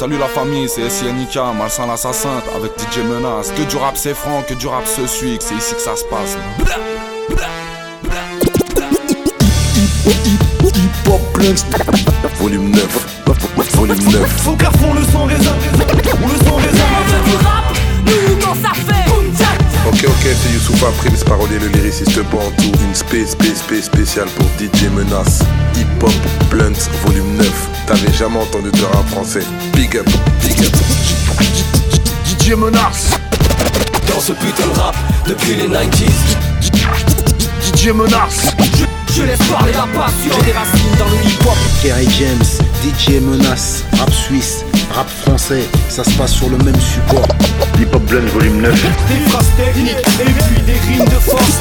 salut la famille, c'est SINIKA, Malsain l'assassin avec DJ Menace. Que du rap c'est franc, que du rap se suit, c'est ici que ça se passe. Hip Hop volume 9. Volume 9. Faut qu'à fond le son raisin, le Ok, ok, c'est Youssouf Prince, parolier, le lyriciste Bantou. Une space, space, space spéciale pour DJ Menace. Hip Hop Blunts, volume 9. T'avais jamais entendu de rap français. Big up, big up. DJ Menace, Dans ce putain de rap depuis les 90s DJ Menace. Je laisse parler la passion des racines dans le hip-hop Kerry James, DJ Menace, rap suisse, rap français, ça se passe sur le même support. Hip Hop Blunts, volume 9. Des phrases techniques et puis des rimes de force.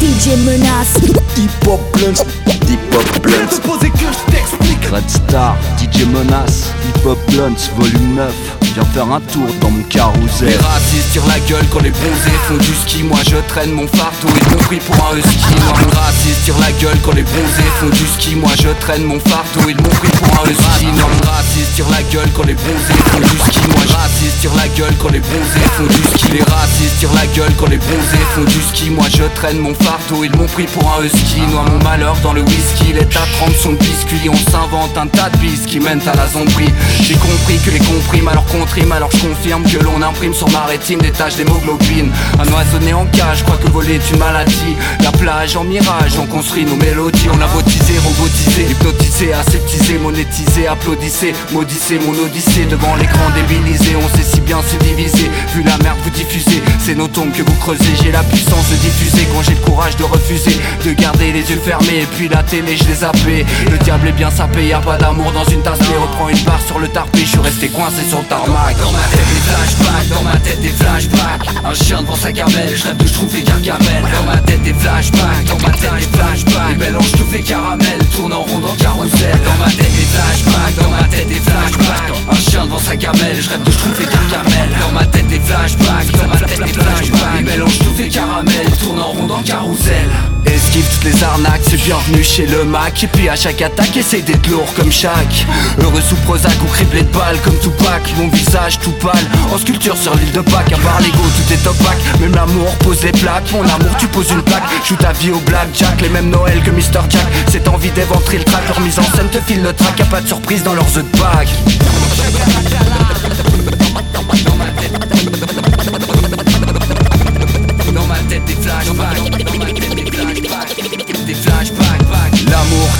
DJ Menace, Hip Hop Blunts, Hip Hop te poser que je t'explique. Red Star, DJ Menace, Hip Hop Blunts, volume 9. Viens faire un tour dans mon Les carrousel. racistes tirent la gueule quand les bronzés font du ski. Moi je traîne mon fardeau mon prix pour un husky. Moi les racistes tirent la gueule quand les bronzés font du ski. Moi je traîne mon fardeau mon prix pour un husky. Non les racistes tirent la gueule quand les bronzés font du ski. Moi les racistes tirent la gueule quand les bronzés font du ski. Les racistes tirent la gueule quand les bronzés font du ski. Moi je traîne mon fardeau et mon prix pour un husky. Noie mon malheur dans le whisky. L'état trempe son biscuit On s'invente un tas de bis qui mènent à la zombie J'ai compris que les compriment alors trime Alors je confirme que l'on imprime sur ma rétine des taches d'hémoglobine. Un oiseau né en cage, crois que voler est une maladie. La plage en mirage, on construit nos mélodies. On a bautisé, robotisé, hypnotisé, aseptisé, monétisé Applaudissez, maudissez mon odyssée. Devant l'écran débilisé, on sait si bien se diviser. Vu la merde vous diffusez, c'est nos tombes que vous creusez. J'ai la puissance de diffuser quand j'ai le courage de refuser. De garder les yeux fermés et puis la télé je les zappé Le diable est bien sapé, a pas d'amour dans une tasse Mais reprends une barre sur le tarpé, je suis resté coincé sur le tarmac. Dans ma tête des flashbacks, dans ma tête des flashbacks. Un chien devant sa gamelle, je rêve de schtroumpf et gargamel. Dans ma tête des flashbacks, dans ma tête des flashbacks. Ils mélangent tout fait caramel, tourne en rond dans carrousel. Dans ma tête des flashbacks, dans ma tête des flashbacks. Un chien devant sa gamelle, je rêve de schtroumpf et gargamel. Dans ma tête des flashbacks, dans ma tête des flashbacks. Ils mélangent tout fait caramel, tourne en rond dans carrousel. Esquive toutes les arnaques, c'est bienvenu chez le Mac. Et puis à chaque attaque, essaye d'être comme chaque Heureux sous Prozac ou criblé de balles comme Tupac. Mon visage tout pâle, en sculpture sur l'île de Pâques. À part l'ego, tout est opaque, même l'amour pose des plaques. Mon amour, tu poses une plaque, joue ta vie au blackjack Les mêmes Noël que Mr. Jack, cette envie d'éventrer le track Leur mise en scène te file le track, y'a pas de surprise dans leurs œufs de Pâques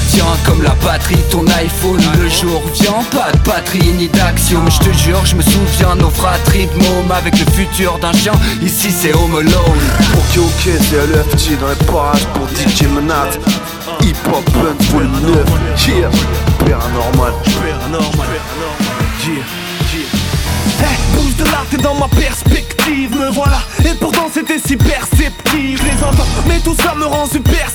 Tient comme la batterie ton iPhone Le jour vient pas de batterie ni d'action Je te jure je me souviens nos fratries de mômes Avec le futur d'un chien Ici c'est Home Alone Ok, ok, c'est LFG dans les parages pour DJ Menace. Hip Hop Blunts, volume 9. Yeah, paranormal. Eh, bouge de là, t'es dans ma perspective, me voilà. Et pourtant c'était si perceptif, les entends. Mais tout ça me rend super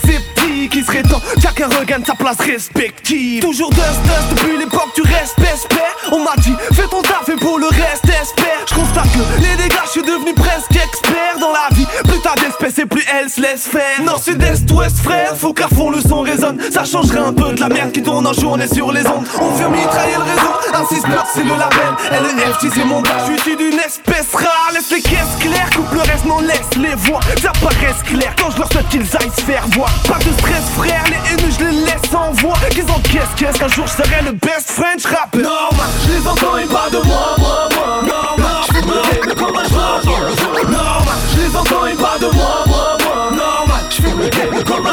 Il serait temps, chacun regagne sa place respective. Toujours dust dust depuis l'époque du reste, espère. On m'a dit, fais ton taf et pour le reste, espère. Je constate que les dégâts, je suis devenu presque expert dans la vie. Plus t'as d'espèces et plus elle se laisse faire. Nord, sud, est, ouest, frère. Faut qu'à fond le son résonne. Ça changerait un peu de la merde qui tourne en journée sur les ondes. On fait mitrailler le réseau. 6 c'est le label. LFG, c'est mon gars. Je suis d'une espèce rare. Laisse les caisses claires. Coupe le reste, non, laisse les voix. Ça paraisse clair quand je leur souhaite qu'ils aillent se faire voir. Stress, frère. Les haineux, je les laisse en voix. Qu'ils encaissent, qu'est-ce qu'un jour je serai le best French rapper. Normal, je les entends et pas de moi, moi, moi. Normal, je fume le game comme un joint. Normal, je les entends et pas de moi, moi, moi. Normal, je fume le game comme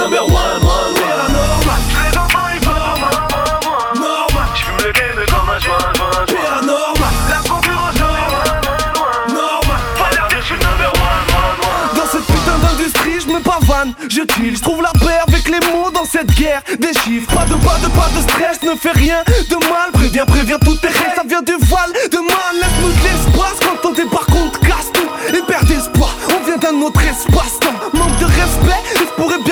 number one, one, one. Normal, je. Normal, je fume le game comme un joint, joint, joint. Normal, la concurrence loin. Normal, pas l'air je suis le number one, one, one. Dans cette putain d'industrie, je me pavane, je chill, je trouve la paix avec les mots dans cette guerre. Des chiffres, pas de pas de pas de stress, ne fais rien de mal. Préviens, préviens toutes tes rêves, ça vient du voile de mal. Laisse-nous de l'espace quand on débarque, on te casse tout. Et perd d'espoir, on vient d'un autre espace-temps. Manque de respect, il se pourrait bien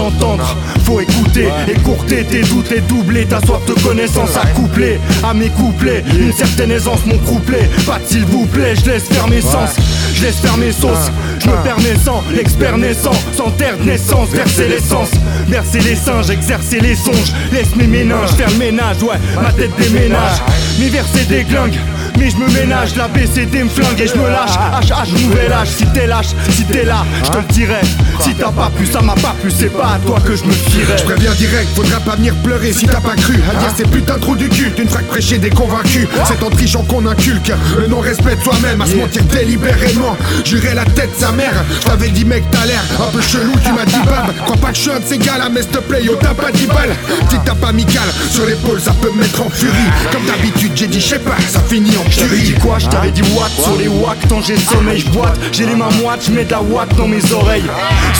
d'entendre, faut écouter, écourter tes doutes et doubler ta soif de connaissance à coupler à mes couplets. Une certaine aisance, mon couplet. Pas de s'il vous plaît, je laisse faire mes sens, je laisse faire mes sauces. Je me permets sans l'expert naissant, sans terre de naissance, verser l'essence, verser les singes, exercer les songes. Laisse mes méninges faire le ménage, ouais, ma tête déménage. Mes versets déglinguent. Mais je me ménage, la BCD me flingue et je me lâche. HH nouvel âge, si t'es lâche, si t'es là, je te le dirai Si t'as pas pu, ça m'a pas plu, c'est pas à toi que je me fierai Je préviens direct, faudra pas venir pleurer si t'as pas cru. À dire ces putains trous du cul, d'une frappe prêchée des convaincus. C'est en trichant qu'on inculque le non-respect de soi-même À se mentir délibérément, jurer la tête sa mère T'avais dit mec t'as l'air un peu chelou, tu m'as dit bab. Crois pas que je suis un de ces gars là, mais s'il te plaît yo t'as pas 10 balles. Petite tape amicale sur l'épaule, ça peut me mettre en furie. Comme d'habitude j'ai dit je sais pas, ça finit en t'avais dit quoi Je t'avais dit what? Sur les wacks tant j'ai sommeil je boite. J'ai les mains moites, je mets de la watt dans mes oreilles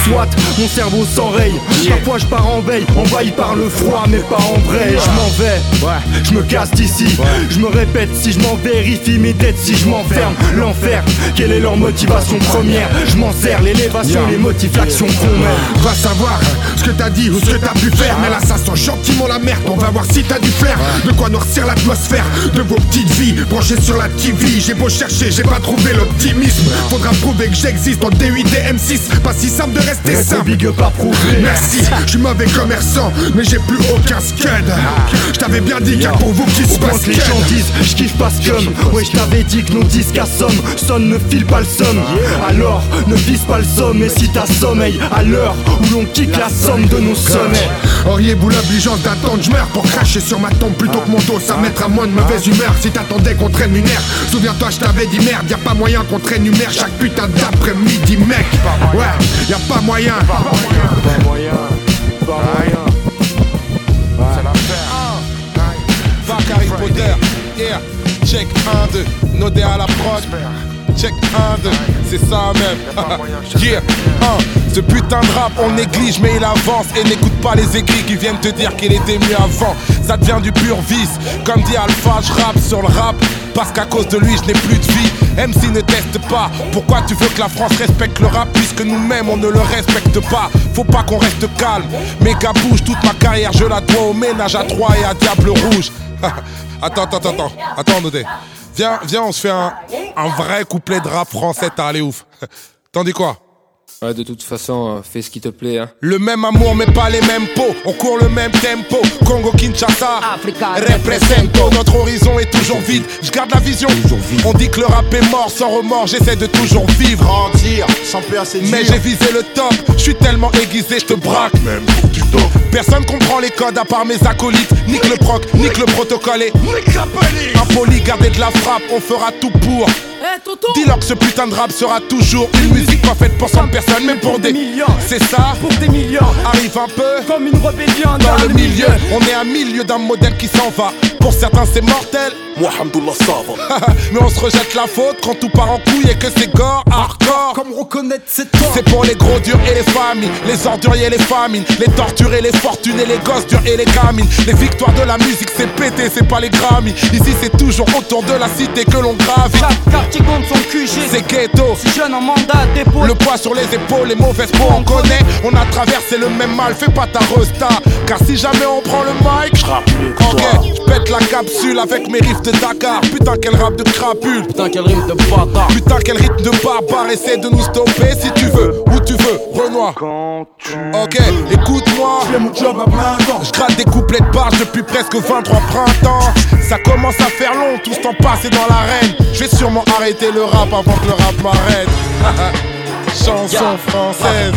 Soit mon cerveau s'enraye Parfois je pars en veille, envahi par le froid mais pas en vrai. Je m'en vais, ouais, je me casse d'ici. Je me répète si je m'en vérifie mes têtes si je m'enferme L'enfer, quelle est leur motivation première? Je m'en sers, l'élévation, les motifs, l'action qu'on Va savoir ce que t'as dit ou ce que t'as pu faire Mais là ça sent gentiment la merde. On va voir si t'as du flair De quoi noircir l'atmosphère de vos petites vies Branchées sur la TV J'ai beau chercher, j'ai pas trouvé l'optimisme. Faudra prouver que j'existe en D8 et M6 Pas si simple de rester simple. big Merci, je suis mauvais commerçant Mais j'ai plus aucun scud. Je t'avais bien dit car pour vous qui se passe les gens disent, je kiffe pas ce comme Ouais je t'avais dit que nos disques à somme Sonne ne file pas le somme. Alors ne vise pas le somme Et si t'as sommeil à l'heure où l'on kick la somme de nos sommets Auriez-vous l'obligeance d'attendre je meurs Pour cracher sur ma tombe plutôt que mon dos Ça mettra moins de mauvaise humeur Si t'attendais qu'on traîne une air Souviens-toi, je t'avais dit merde, y a pas moyen qu'on traîne une mère chaque putain d'après-midi, mec. Ouais, y a pas moyen. Pas moyen. Pas moyen. C'est l'affaire. Fuck Harry Potter. Yeah. Check 1, 2. Nodé à la prod. Check 1, 2, c'est ça même. yeah, 1. Ce putain de rap, on néglige, mais il avance. Et n'écoute pas les écrits qui viennent te dire qu'il était mieux avant. Ça devient du pur vice. Comme dit Alpha, je rappe sur le rap. Parce qu'à cause de lui, je n'ai plus de vie. MC ne teste pas. Pourquoi tu veux que la France respecte le rap puisque nous-mêmes on ne le respecte pas? Faut pas qu'on reste calme. Méga bouge, toute ma carrière, je la dois au ménage à Troyes et à Diable Rouge. attends, attends, attends, attends, Nodé. Viens, viens, on se fait un, un vrai couplet de rap français, t'as allé ouf. T'en dis quoi? Ouais, de toute façon, euh, fais ce qui te plaît. Hein. Le même amour, mais pas les mêmes pots. On court le même tempo. Congo, Kinshasa, represento. Notre horizon est toujours vide. Je garde la vision. On dit que le rap est mort sans remords. J'essaie de toujours vivre. Grandir, sans peur, c'est Mais j'ai visé le top. Je suis tellement aiguisé, je te braque. Même pour du top. Personne comprend les codes à part mes acolytes. Nique le proc, nique le protocole. Et... Impoli, garder de la frappe. On fera tout pour. Dis-leur que ce putain de rap sera toujours une musique pas faite pour 100 personnes, mais pour des millions. C'est ça Pour des millions. Arrive un peu comme une rébellion dans, le milieu. On est à milieu d'un modèle qui s'en va. Pour certains, c'est mortel. Moi, Hamdoullah, ça va. mais on se rejette la faute quand tout part en couille et que c'est gore, hardcore. Comme reconnaître c'est toi. C'est pour les gros durs et les familles, les orduriers et les famines, les torturés, les fortunés, les gosses durs et les gamines. Les victoires de la musique, c'est pété, c'est pas les Grammy. Ici, c'est toujours autour de la cité que l'on gravit. Chaque quartier compte son QG. C'est ghetto. Si jeune en mandat dépôt. Le poids sur les épaules, les mauvaises peaux, on connaît. On a traversé le même mal, fais pas ta resta. Car si jamais on prend le mic, ok, je pète la capsule avec mes riffs de Dakar. Putain, quel rap de crapule. Putain, quel rythme de bâtard. Putain, quel rythme de barbare. Essaie de nous stopper si tu veux, où tu veux, Renoir. Ok, écoute-moi. Je gratte des couplets de barge depuis presque 23 printemps. Ça commence à faire long, tout ce temps passé dans l'arène. Je vais sûrement arrêter le rap avant que le rap m'arrête. chanson française,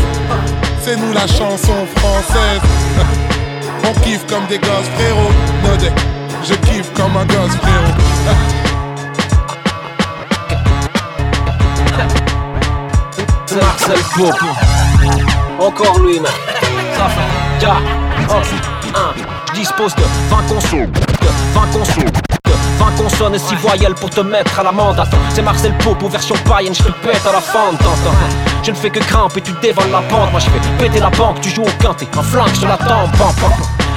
c'est nous la chanson française. On kiffe comme des gosses, frérot. Je kiffe comme un gosse, frérot. Marcel Popo. Encore lui, man. Ça fait 4, 1. Je dispose de 20 consos. De 20 consos. De 20 consonnes et 6 voyelles pour te mettre à l'amende. Attends, c'est Marcel Popo version païenne, je te pète à la fente. T'entends Je ne fais que grimper, tu dévoles la pente. Moi je fais péter la banque, tu joues au quintet. Un flingue sur la tempe.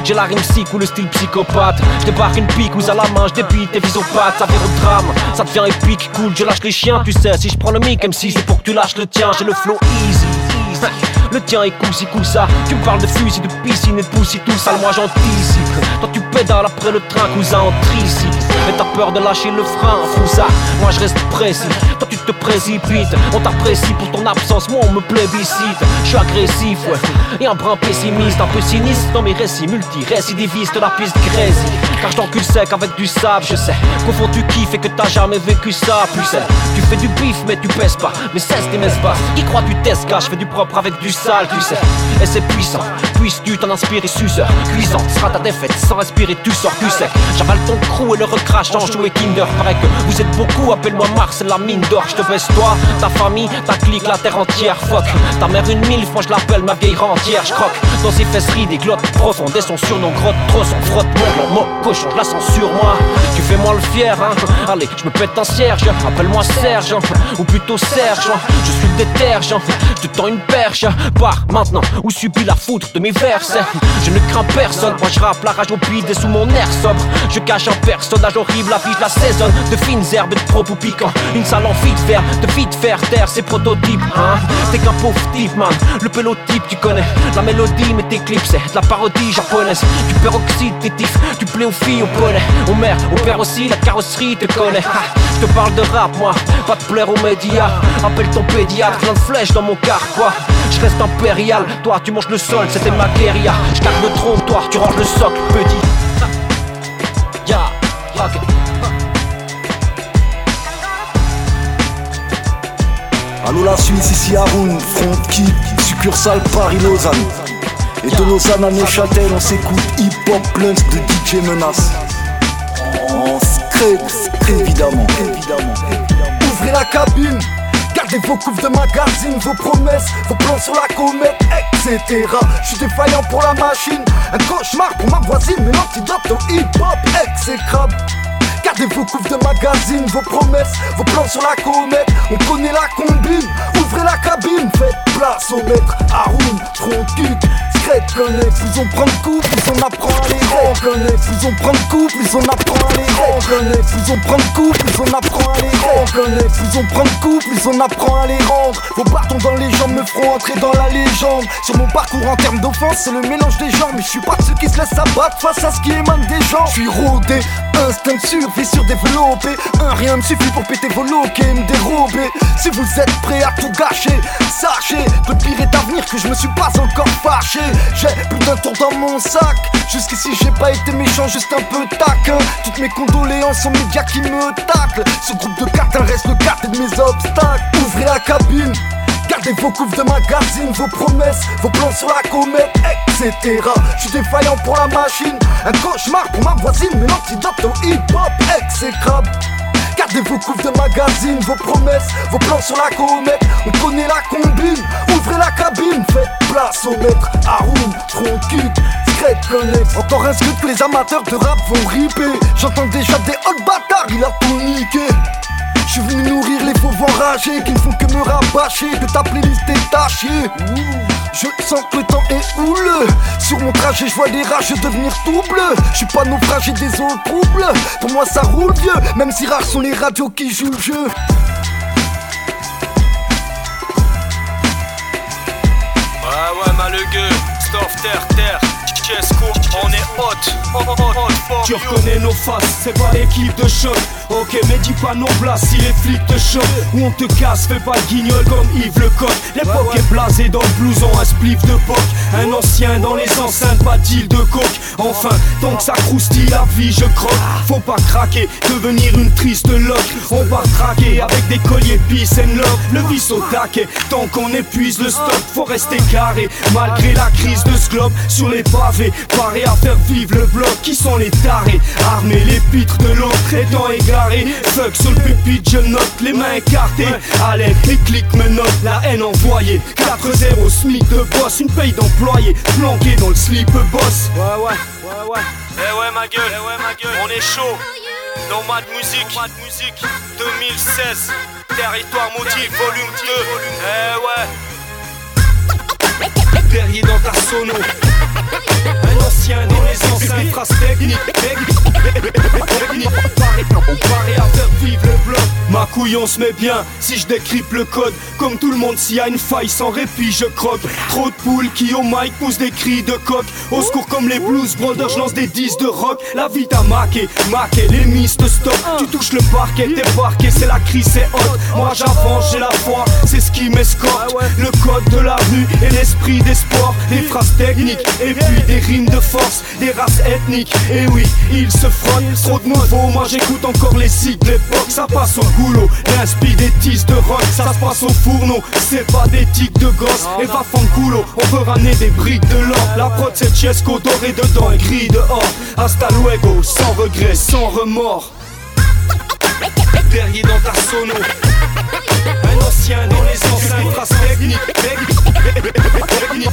J'ai la rime sick ou le style psychopathe. Je débarque une pique ou à la main, je débite tes visopathes. Ça vire au drame, ça devient épique, cool Je lâche les chiens, tu sais, si je prends le mic MC c'est pour que tu lâches le tien. J'ai le flow easy, easy. Le tien est cool, si cool ça. Tu me parles de fusil, de piscine et de poussi tout ça Moi j'anticipe Toi tu pédales après le train, cousin en tricycle Mais t'as peur de lâcher le frein, fou ça Moi je reste précis. Toi tu te précipites. On t'apprécie pour ton absence, moi on me plébiscite. Je suis agressif, ouais. Et un brin pessimiste, un peu sinistre Dans mes récits multi-récidivistes. La piste grésille Car je sec avec du sable, je sais. Qu'au fond tu kiffes et que t'as jamais vécu ça c'est, tu fais du bif mais tu pèses pas. Mais cesse tes espaces Qui croit tu t'escaches, je fais du propre avec du sale, tu sais. Et c'est puissant, puisses-tu t'en inspirer suceur? Cuisant, sera ta défaite, sans respirer tu sors du sec. J'avale ton crew et le recrache jouet Kinder que vous êtes beaucoup, appelle-moi Mars, la mine d'or. Je te baisse toi, ta famille, ta clique, la terre entière Fuck, ta mère une mille fois je l'appelle ma vieille rentière. Je croque dans ses fesseries des glottes profondes Et son surnom grotte trop son frotte mon mot cochon, je la sens sur moi. Tu fais moi le fier, hein. Allez, je me pète un cierge, appelle-moi Serge Ou plutôt Serge, je suis le détergent Je te tends une perche, pars maintenant Ou subis la foudre de mes versets Je ne crains personne, moi je rappe la rage au bide et sous mon air sobre. Je cache un personnage la vie la saisonne De fines herbes de propos piquants Une salle en vite faire, de vite faire taire ces prototypes hein. T'es qu'un pauvre type man, le pelotype tu connais. La mélodie mais tes clips c'est de la parodie japonaise. Du peroxyde t'es tif, tu plais aux filles, au poney. Aux mères, au père aussi, la carrosserie te connaît. Je te parle de rap moi, pas de plaire aux médias. Appelle ton pédiatre, plein de flèches dans mon carquois Je reste impérial, toi tu manges le sol, c'était ma guérilla. Je le trône, toi tu ranges le socle, petit ok Allô la Suisse, ici Haroun, front kit, succursale Paris-Lausanne. Et de Lausanne à Neuchâtel, on s'écoute hip-hop blunts de DJ Menace. En script, évidemment, évidemment. Ouvrez la cabine, gardez vos couves de magazine, vos promesses, vos plans sur la comète, etc. Je suis défaillant pour la machine, un cauchemar pour ma voisine, mais l'antidote au hip-hop exécrable. Gardez vos couves de magazine, vos promesses, vos plans sur la comète, on connaît la combine, ouvrez la cabine, faites place au maître, Haroun, front secret connexe, plus on prend le coup, plus on apprend à les reconnaître, plus on prend le coup, plus on apprend à les reconnaître, plus on prend coup, plus on apprend à les reconnaître, plus on prend le coup, plus on apprend à les rendre, vos bâtons dans les jambes me feront entrer dans la légende, sur mon parcours en termes d'offense, c'est le mélange des gens, mais je suis pas de ceux qui se laissent abattre face à ce qui émane des gens, je suis rodé, instinct de survie surdéveloppé, un rien me suffit pour péter vos loquets et me dérober, si vous êtes prêts à tout gâcher, sachez que le pire est à venir, que je me suis pas encore fâché, j'ai plus d'un tour dans mon sac, jusqu'ici j'ai pas été méchant, juste un peu taquin, toutes mes condoléances aux médias qui me taclent, ce groupe de cartes reste le quartier de mes obstacles, ouvrez la cabine, Gardez vos couves de magazine, vos promesses, vos plans sur la comète, etc. Je suis défaillant pour la machine, un cauchemar pour ma voisine, mais l'antidote au hip-hop exécrable. Gardez vos couves de magazine, vos promesses, vos plans sur la comète, on connaît la combine, ouvrez la cabine, faites place au maître, Haroun, connexe. Encore un scoop que les amateurs de rap vont ripper, j'entends déjà des hot bâtards, il a tout. Je suis venu nourrir les fauves enragés qui ne font que me rabâcher De ta playlist détachée Je sens que le temps est houleux. Sur mon trajet je vois des rages devenir tout bleu Je suis pas naufragé des eaux troubles. Pour moi ça roule vieux Même si rares sont les radios qui jouent le jeu. Ouais ouais malugueux, Storf terre terre Qu'on est hot Tu reconnais nos faces, c'est pas l'équipe de choc. Ok mais dis pas nos places si les flics te choquent. Ou on te casse, fais pas le guignol comme Yves le coq L'époque est blasée dans le blouson, un spliff de poc. Un ancien dans les enceintes, pas d'île de coke. Enfin, tant que ça croustille la vie je croque. Faut pas craquer, devenir une triste loque. On va craquer avec des colliers peace and love. Le vice au taquet, tant qu'on épuise le stock Faut rester carré, malgré la crise de ce globe Sur les baves pavé, paré à faire vivre le bloc. Qui sont les tarés Armés, les pitres de l'autre étant égarés. Fuck sur le pupitre, je note les mains écartées. L'aide, les clics me notent la haine envoyée. 4-0, SMIC de boss, une paye d'employés. Planqué dans le slip boss. Ouais, ouais, ouais, ouais. Eh ouais, ma gueule, eh ouais, ma gueule. On est chaud. Nomade Musique, Nomade Musique 2016. Territoire motif, volume 2. Eh ouais. Derrière dans ta sono Un ancien les anciens phrases techniques Technique à faire vivre le bloc. Ma couille on se met bien. Si je décrypte le code Comme tout le monde s'il y a une faille sans répit je croque. Trop de poules qui au mic poussent des cris de coq. Au secours comme les blues brothers je lance des disques de rock. La vie t'a maqué, maqué les miss te stop Tu touches le parquet, t'es parqué. C'est la crise c'est hot. Moi j'avance j'ai la foi. C'est ce qui m'escorte. Le code de la rue et l'esprit des sports Des phrases techniques et puis des rimes de force Des races ethniques. Et oui ils se frottent Trop de nouveaux moi j'écoute encore les cycles d'époque. Ça passe au goulot, l'inspi des tisses de rock Ça se passe au fourneau, c'est pas des tics de gosse. Et va fanculo, on veut ramener des briques de l'or. La prod c'est Chesco doré dedans et gris dehors. Hasta luego, sans regret, sans remords Derrière dans ta sono. Un ancien dans les anciens phrases techniques Technique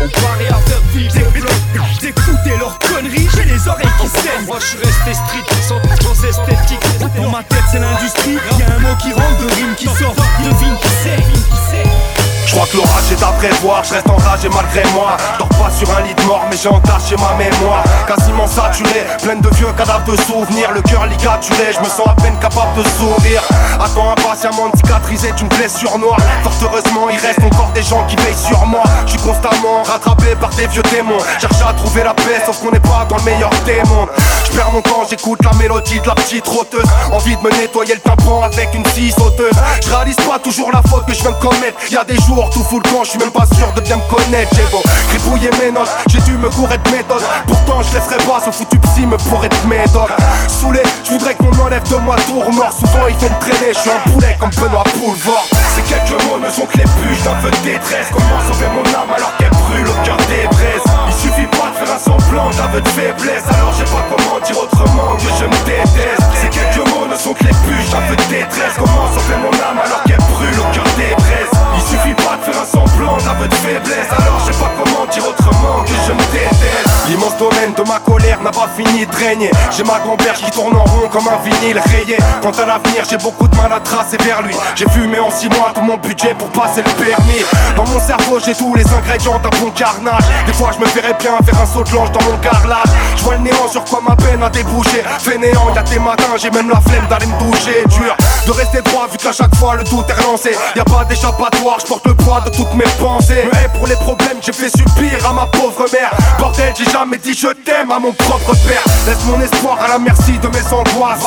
On paraît à faire vivre des blocs. D'écouter leurs conneries, j'ai les oreilles qui saignent. Moi je suis resté street, sans, sans esthétique. Dans ma tête c'est l'industrie, y'a un mot qui rentre, de rime qui sort. Devine qui c'est, Je crois que l'orage est à prévoir, je reste enragé malgré moi. Dors pas sur un lit de mort mais j'ai entaché ma mémoire. Quasiment saturé, pleine de vieux cadavres de souvenirs. Le cœur ligaturé, je me sens à peine capable de sourire. Attends impatiemment de cicatriser d'une blessure noire. Fort heureusement il reste encore des gens qui veillent sur moi. Je suis constamment rattrapé par des vieux démons. Cherche à trouver la paix sauf qu'on n'est pas dans le meilleur mondes. Je perds mon temps, j'écoute la mélodie de la petite rôteuse. Envie de me nettoyer le tympan avec une scie sauteuse. Je réalise pas toujours la faute que je viens de commettre. Y'a des jours tout je suis même pas sûr de bien me connaître. J'ai beau gribouiller mes notes, j'ai dû me courir de méthode Pourtant je laisserai pas ce foutu psy me pourrait de méthode Saoulé, je voudrais qu'on enlève de moi tour mort Souvent ils viennent traîner, je suis un poulet comme Benoît Boulevard Ces quelques mots ne sont que les bûches d'un feu de détresse. Comment sauver mon âme alors qu'elle brûle au cœur des Il suffit pas de faire un semblant d'aveu de faiblesse. Alors je sais pas comment dire autrement que je me déteste. Ces quelques mots ne sont que les bûches d'un feu de détresse. Comment sauver mon âme alors qu'elle brûle au cœur des Il suffit pas de faire un semblant d'aveu de faiblesse. Alors je sais pas comment dire autrement que je me déteste. L'immense domaine de ma colère n'a pas fini de régner. J'ai ma gamberge qui tourne en rond comme un vinyle rayé. Quant à l'avenir j'ai beaucoup de mal à tracer vers lui. J'ai fumé en six mois tout mon budget pour passer le permis. Dans mon cerveau j'ai tous les ingrédients d'un bon carnage. Des fois je me ferais bien faire un saut de l'ange dans mon carrelage. Je vois le néant sur quoi ma peine a débouché. Fainéant y'a des matins j'ai même la flemme d'aller me doucher. Dur de rester droit vu qu'à chaque fois le doute est relancé. Y'a pas d'échappatoire, je porte le poids de toutes mes pensées. Me hais pour les problèmes j'ai fait subir à ma pauvre mère. Bordel j'ai jamais dit je t'aime à mon propre père. Laisse mon espoir à la merci de mes angoisses.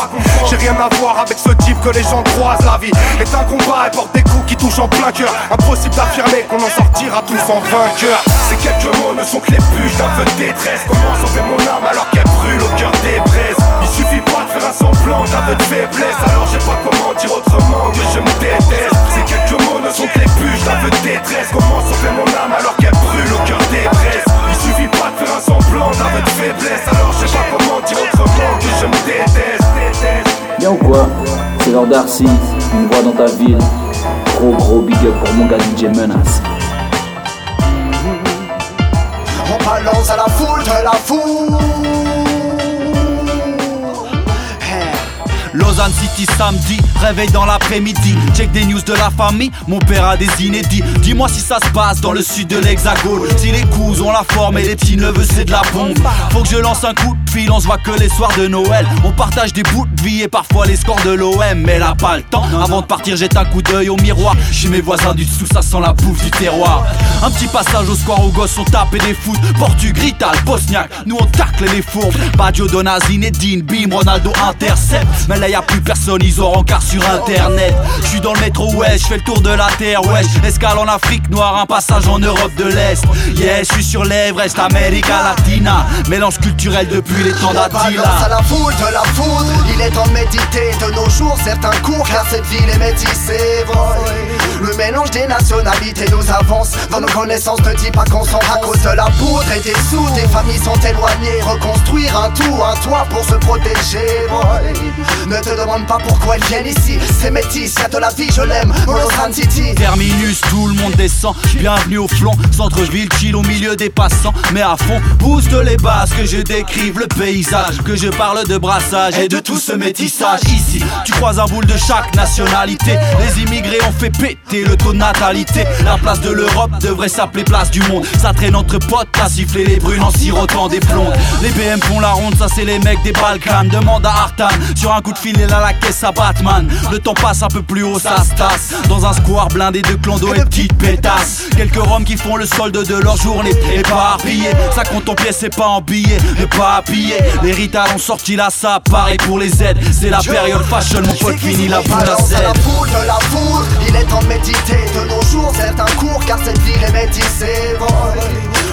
J'ai rien à voir avec ce type que les gens croisent. La vie est un combat et porte des coups qui touchent en plein cœur. Impossible d'affirmer qu'on en sortira tous en vainqueur. Ces quelques mots ne sont que les bûches d'un feu de détresse. Comment sauver mon âme alors qu'elle brûle au cœur des braises? Il suffit pas de faire un semblant d'aveu de faiblesse. Alors je sais pas comment dire autrement que je me déteste. Ces quelques mots ne sont que les bûches d'un feu de détresse. Comment sauver mon âme alors qu'elle brûle au cœur braises Il suffit pas de faire un semblant d'aveu de faiblesse. Alors je sais pas comment dire autrement que je me déteste. Bien ou quoi? C'est l'heure d'Arcy, une voix dans ta ville. Gros gros big up pour mon gars DJ Menace. On balance à la foule de la foule Lausanne City samedi, réveil dans l'après-midi. Check des news de la famille, mon père a des inédits. Dis-moi si ça se passe dans le sud de l'Hexagone. Si les coups ont la forme et les petits neveux c'est de la bombe. Faut que je lance un coup de fil, on se voit que les soirs de Noël. On partage des bouts de vie et parfois les scores de l'OM. Mais là pas le temps, avant de partir jette un coup d'œil au miroir. Chez mes voisins du dessous, ça sent la bouffe du terroir. Un petit passage au square aux gosses, on tape des foot. Portu, Grital, Bosniak, nous on tacle les fourbes. Badio, Dona, Zinedine, Bim, Ronaldo intercepte. Là y a plus personne, ils auront car sur internet. Je suis dans le métro ouest, je fais le tour de la terre, wesh. Escale en Afrique noire, un passage en Europe de l'Est. Yeah, je suis sur l'Everest, America Latina. Mélange culturel depuis les temps d'Attila. à la foule de la foudre, il est temps de méditer de nos jours certains cours car cette ville est métissée. boy. Le mélange des nationalités nous avance dans nos connaissances. Ne dis pas qu'on s'en à cause de la poudre et des sous. Des familles sont éloignées, reconstruire un tout, un toit pour se protéger. Ne te demande pas pourquoi elles viennent ici. C'est métis, y'a de la vie, je l'aime. Lausanne City. Terminus, tout le monde descend. Bienvenue au flanc, centre-ville, chill au milieu des passants. Mais à fond, booste les basses, que je décrive le paysage. Que je parle de brassage et de tout ce métissage. Ici, tu croises un boule de chaque nationalité. Les immigrés ont fait péter le taux de natalité. La place de l'Europe devrait s'appeler place du monde. Ça traîne entre potes, à siffler les brunes en sirotant des plombs. Les BM font la ronde, ça c'est les mecs des Balkans. Demande à Artan, sur un coup de fil, il a la caisse à Batman. Le temps passe un peu plus haut, ça se tasse. Dans un square blindé de clando et de petites pétasses. Quelques roms qui font le solde de leur journée éparpillés. Ça compte en pièces, c'est pas en billets, mais pas à piller. Les Rital ont sorti là, ça pareil pour les aides. C'est la période fashion, mon pote fini la boule à à la foule de la foudre, il est temps de méditer de nos jours certains cours car cette ville est métissée.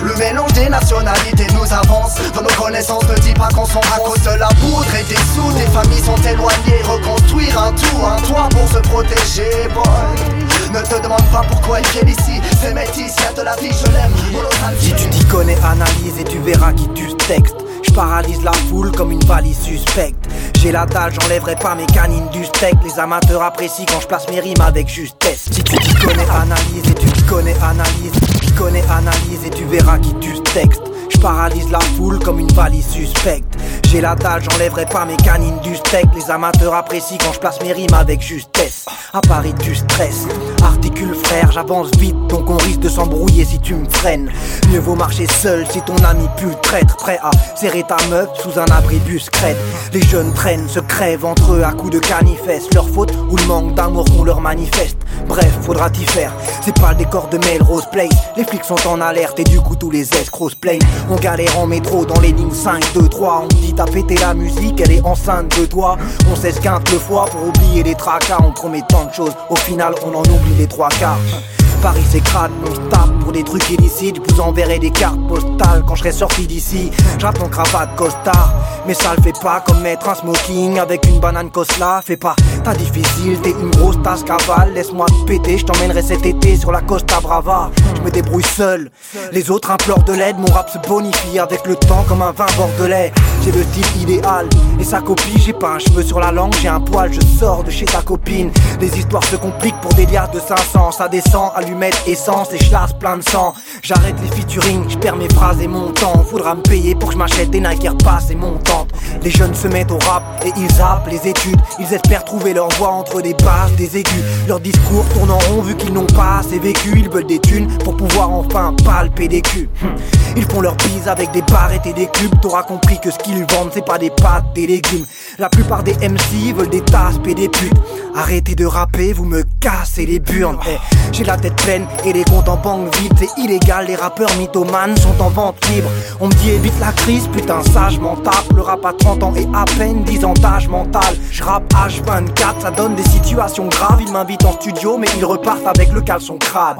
Le mélange des nationalités nous avance dans nos connaissances. Ne dis pas qu'on s'en à cause de la poudre et des sous. Des familles sont reconstruire un tout, un toit pour se protéger. Boy. Ne te demande pas pourquoi elles viennent ici. C'est métis, y'a de la vie, je l'aime. Si tu t'y connais, analyse et tu verras qui ce texte. Je paralyse la foule comme une valise suspecte. J'ai la dalle, j'enlèverai pas mes canines du steak. Les amateurs apprécient quand je place mes rimes avec justesse. Si tu t'y connais, analyse et tu t'y connais, analyse. Tu connais, analyse et tu verras qui ce texte. Je la foule comme une valise suspecte. J'ai la dalle, j'enlèverai pas mes canines du steak. Les amateurs apprécient quand je place mes rimes avec justesse. À Paris, tu stresses. Articule frère, j'avance vite, donc on risque de s'embrouiller si tu me freines. Mieux vaut marcher seul si ton ami pue traître. Prêt à serrer ta meuf sous un abribus crête. Les jeunes traînent, se crèvent entre eux à coups de canifeste. Leur faute ou le manque d'amour qu'on leur manifeste. Bref, faudra t'y faire. C'est pas le décor de Melrose Place. Les flics sont en alerte et du coup tous les escrocs se. On galère en métro dans les lignes 5, 2, 3. On dit t'as pété la musique, elle est enceinte de toi. On s'esquinte le foie pour oublier les tracas. On promet tant de choses, au final on en oublie les trois quarts. Paris s'écrase, on se tape pour des trucs illicites. Je vous enverrai des cartes postales quand je serai sorti d'ici. J'rappe en cravate costard, mais ça le fait pas comme mettre un smoking avec une banane cosla. Fais pas, t'as difficile, t'es une grosse tasse cavale. Laisse-moi te péter, je t'emmènerai cet été sur la Costa Brava. Je me débrouille seul, les autres implorent de l'aide. Mon rap se bonifie avec le temps comme un vin bordelais. J'ai le style idéal et sa copie. J'ai pas un cheveu sur la langue, j'ai un poil, je sors de chez ta copine. Les histoires se compliquent pour des liasses de 500. Ça descend, allumette, essence et chlasse plein de sang. J'arrête les featuring, je perds mes phrases et mon temps. Faudra me payer pour que je m'achète des Nike Air et montantes. Les jeunes se mettent au rap et ils zappent les études. Ils espèrent trouver leur voie entre des basses, des aigus. Leur discours tourne en rond vu qu'ils n'ont pas assez vécu. Ils veulent des thunes pour pouvoir enfin palper des culs. Ils font leur bise avec des barrettes et des clubs. T'auras compris que ce qu'ils vendent, c'est pas des pâtes, des légumes. La plupart des MC veulent des tasses et des putes. Arrêtez de rapper, vous me cassez les burnes. Eh, J'ai la tête pleine et les comptes en banque vides. C'est illégal, les rappeurs mythomanes sont en vente libre. On me dit évite la crise, putain, ça je m'en tape. Le rap à 30 ans et à peine 10 ans d'âge mental. Je rappe H24, ça donne des situations graves. Ils m'invitent en studio, mais ils repartent avec le caleçon crade.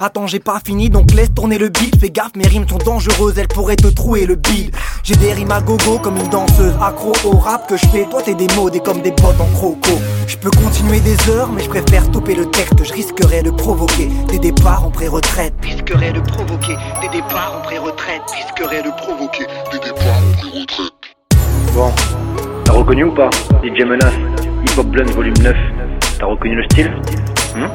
Attends, j'ai pas fini, donc laisse tourner le beat. Fais gaffe, mes rimes sont dangereuses, elles pourraient te trouer le bide. J'ai des rimes à gogo comme une danseuse accro au rap que je fais. Toi, t'es des mots, des comme des bottes en croco. Je peux continuer des heures, mais je préfère stopper le texte. Je risquerais de provoquer des départs en pré-retraite. Risquerais de provoquer des départs en pré-retraite. Risquerais de provoquer des départs en pré-retraite. Bon, t'as reconnu ou pas DJ Menace, Hip Hop Blunt volume 9. T'as reconnu le style? Hmm?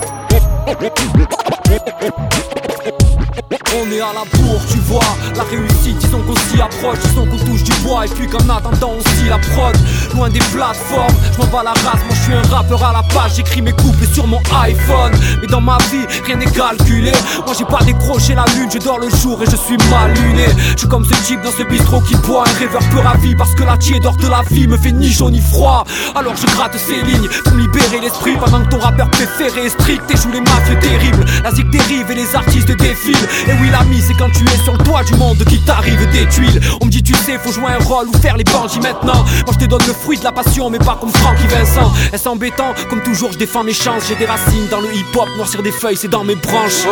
On est à la bourre, tu vois, la réussite, disons qu'on s'y approche, disons qu'on touche du bois, et puis qu'en attendant on scie la prod, loin des plateformes, je m'en bats la race, moi je suis un rappeur à la page, j'écris mes couples sur mon iPhone, mais dans ma vie, rien n'est calculé, moi j'ai pas décroché la lune, je dors le jour et je suis mal luné, je suis comme ce type dans ce bistrot qui boit un rêveur peu ravi, parce que la tiédeur de la vie me fait ni chaud ni froid, alors je gratte ces lignes pour libérer l'esprit, pendant que ton rappeur préféré est strict et joue les mafieux terribles, la zig dérive et les artistes défilent, Et oui l'ami c'est quand tu es sur le toit du monde qui t'arrive des tuiles. On me dit tu sais faut jouer un rôle ou faire les bandits maintenant. Moi je te donne le fruit de la passion mais pas comme Francky Vincent. Est-ce embêtant? Comme toujours je défends mes chances. J'ai des racines dans le hip hop Noircir des feuilles c'est dans mes branches.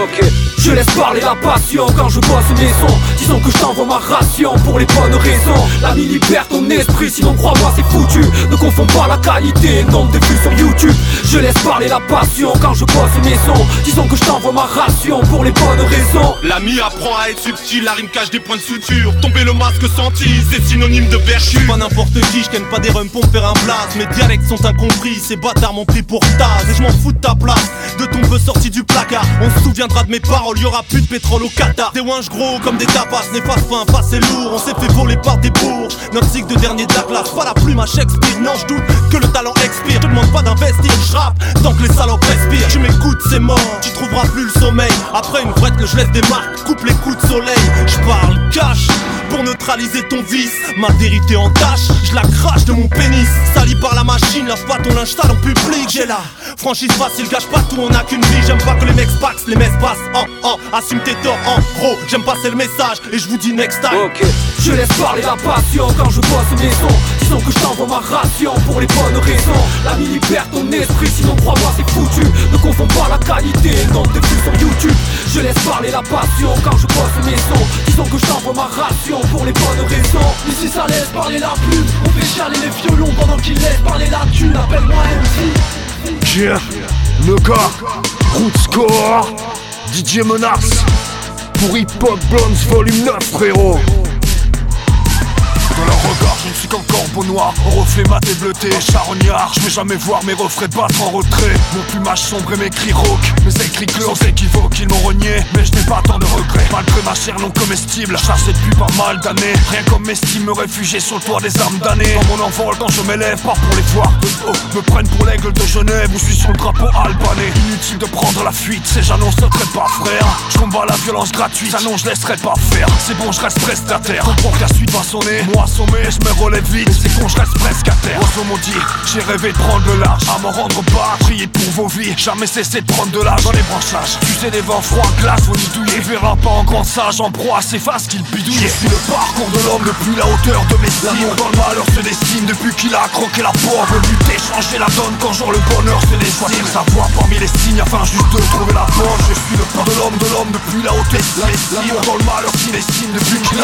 Je laisse parler la passion quand je bosse mes sons. Disons que je t'envoie ma ration pour les bonnes raisons. L'ami libère ton esprit sinon crois-moi c'est foutu. Ne confonds pas la qualité et le nombre de vues sur YouTube. Je laisse parler la passion quand je bosse mes sons. Disons que je t'envoie ma ration pour les bonnes raisons L'ami apprend à être subtil, la rime cache des points de suture. Tomber le masque senti, c'est synonyme de vertu. Pas n'importe qui, je pas des rums pour faire un blast. Mes dialectes sont incompris, ces bâtards m'ont pris pour taz. Et je m'en fous de ta place, de ton peu sorti du placard. On se souviendra de mes paroles, y aura plus de pétrole au Qatar. Des ouinges gros comme des tapas, néfaste fin, face c'est lourd On s'est fait voler par des bourges, notre cycle de dernier de la classe Pas la plume à Shakespeare, non je doute que le talent expire. Je demande pas d'investir, je tant que les salopes respirent. Tu m'écoutes c'est mort, tu trouveras plus le sommeil. Après une vrette que je laisse des coupe les coups de soleil. Je parle cash pour neutraliser ton vice. Ma vérité en tâche, je la crache de mon pénis. Sali par la machine, lave pas ton linge en public. J'ai la franchise facile, gâche pas tout, on a qu'une vie. J'aime pas que les mecs pax, les messes passent. En en Assume tes torts en gros, j'aime passer le message Et je vous dis next time. Je laisse parler la passion quand je bosse mes sons Disons que je ma ration pour les bonnes raisons. L'ami libère ton esprit sinon crois-moi c'est foutu. Ne confonds pas la qualité nombre de vues sur YouTube. Je laisse parler la passion quand je bosse mes sons. Disons que je t'envoie ma ration pour les bonnes raisons. Ici ça laisse parler la plume. On fait chialer les violons pendant qu'ils laissent parler la thune. Appelle-moi MC Yeah, le gars, Root Score, DJ Menace, pour Hip Hop Blondes Volume 9, frérot. Dans leur regard, je ne suis qu'un corbeau noir Au reflet mat et bleuté, charognard Je vais jamais voir mes refraits battre en retrait. Mon plumage sombre et mes cris rauques Mes écrits clos équivoques, ils m'ont renié Mais je n'ai pas tant de regrets. Malgré ma chair non comestible Chassé depuis pas mal d'années. Rien comme m'estime me réfugier sur le toit des armes damnées. Dans mon envol quand je m'élève, pas pour les voir Me prennent pour l'aigle de Genève Ou je suis sur le drapeau albanais. Inutile de prendre la fuite, c'est j'annoncerai pas frère. Je combats la violence gratuite, ça non je laisserai pas faire. C'est bon je reste prestataire. Comprends que la suite va sonner Moi je me relève vite C'est con je reste presque à terre. Oiseau maudit, j'ai rêvé de prendre le large À m'en rendre pas, prier pour vos vies. Jamais cessé de prendre de l'âge dans les branchages. Tu sais des vents froids, glace, vos nidouilles verra pas en grand sage En proie à ces faces qu'il bidouille. Je suis le parcours de l'homme depuis la hauteur de mes cimes L'amour dans le malheur se destine depuis qu'il a croqué la pauvre Veut lutter, changer la donne quand genre le bonheur se destine Sa voix parmi les signes afin juste de trouver la bonne. Je suis le pas de l'homme de l'homme depuis la hauteur de mes cimes L'amour dans le malheur se destine depuis qu'il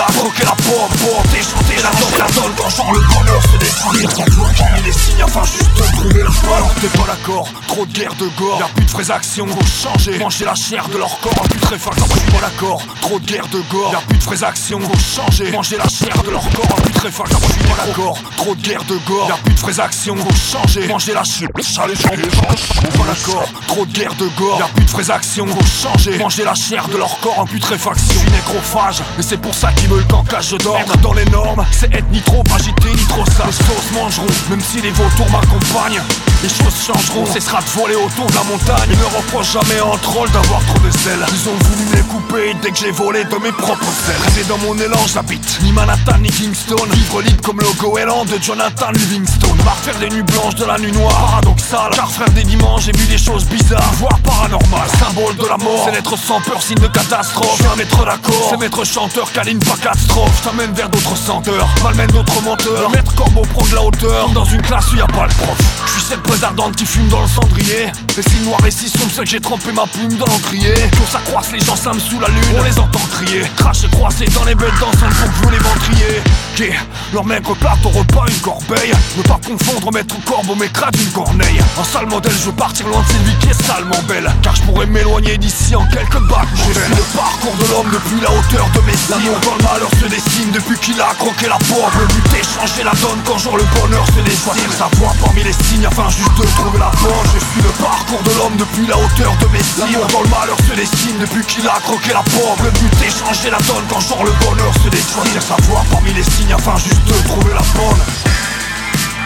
a croqué la pauvre Pauvre, porter, chanter la donne, la donne quand genre le bonheur se destine Sa voix parmi les signes afin juste de trouver la bonne Alors t'es pas d'accord, trop de guerre de gore. Y'a plus de vraies actions, faut changer. Manger la chair de leur corps putréfaction Je suis pas d'accord, trop de guerre de gore. Y'a plus de vraies actions, faut changer. Manger la chair de leur corps putréfaction Je suis pas d'accord, trop de guerre de gore. Y'a plus de vraies actions, faut changer. Manger la chair, les suis pas d'accord, trop de guerre de gore. Y'a plus de vraies actions, faut changer. Manger la chair de leur corps en putréfaction Je suis nécrophage, mais c'est pour ça qu'ils veulent qu'en je dors Dans les normes, c'est être ni trop agité ni trop sale. Les sauces mangeront, même si les vautours m'accompagnent. Les choses changeront, on cessera de voler autour de la montagne. Ils ne reprochent jamais en troll d'avoir trop de sel. Ils ont voulu les couper dès que j'ai volé de mes propres ailes. Rêver dans mon élan, j'habite ni Manhattan ni Kingston. Vivre libre comme le goéland de Jonathan Livingstone Par faire des nuits blanches de la nuit noire Paradoxal, car frère des dimanches j'ai vu des choses bizarres Voire paranormales, symbole de la mort C'est l'être sans peur, signe de catastrophe. Je suis un maître d'accord, c'est maître chanteur câline pas catastrophe vers d'autres senteurs, malmène d'autres menteurs. Le maître corbeau prend de la hauteur, dans une classe où y a pas le prof. Je suis cette presse ardente qui fume dans le cendrier. Les signes noirs et si sombres, c'est que j'ai trempé ma plume dans l'encrier Que ça croise les gens s'aiment sous la lune, on les entend crier. Cracher croisé dans les belles d'ensemble pour que vous les ventriez. Ok, leur mec repart au repas une corbeille. Ne pas confondre maître corbeau mais crade une corneille. En sale modèle, je veux partir loin de cette vie qui est salement belle Car je pourrais m'éloigner d'ici en quelques bacs. J'ai le parcours de l'homme depuis la hauteur de mes L'amour dans le malheur se dessine depuis qu'il a croqué la pauvre Veut lutter, changer la donne quand genre le bonheur se dessine. Sa voix parmi les signes afin juste de trouver la bonne Je suis le parcours de l'homme depuis la hauteur de mes L'amour dans le malheur se dessine depuis qu'il a croqué la pauvre Veut lutter, changer la donne quand genre le bonheur se dessine. Sa voix parmi les signes afin juste de trouver la bonne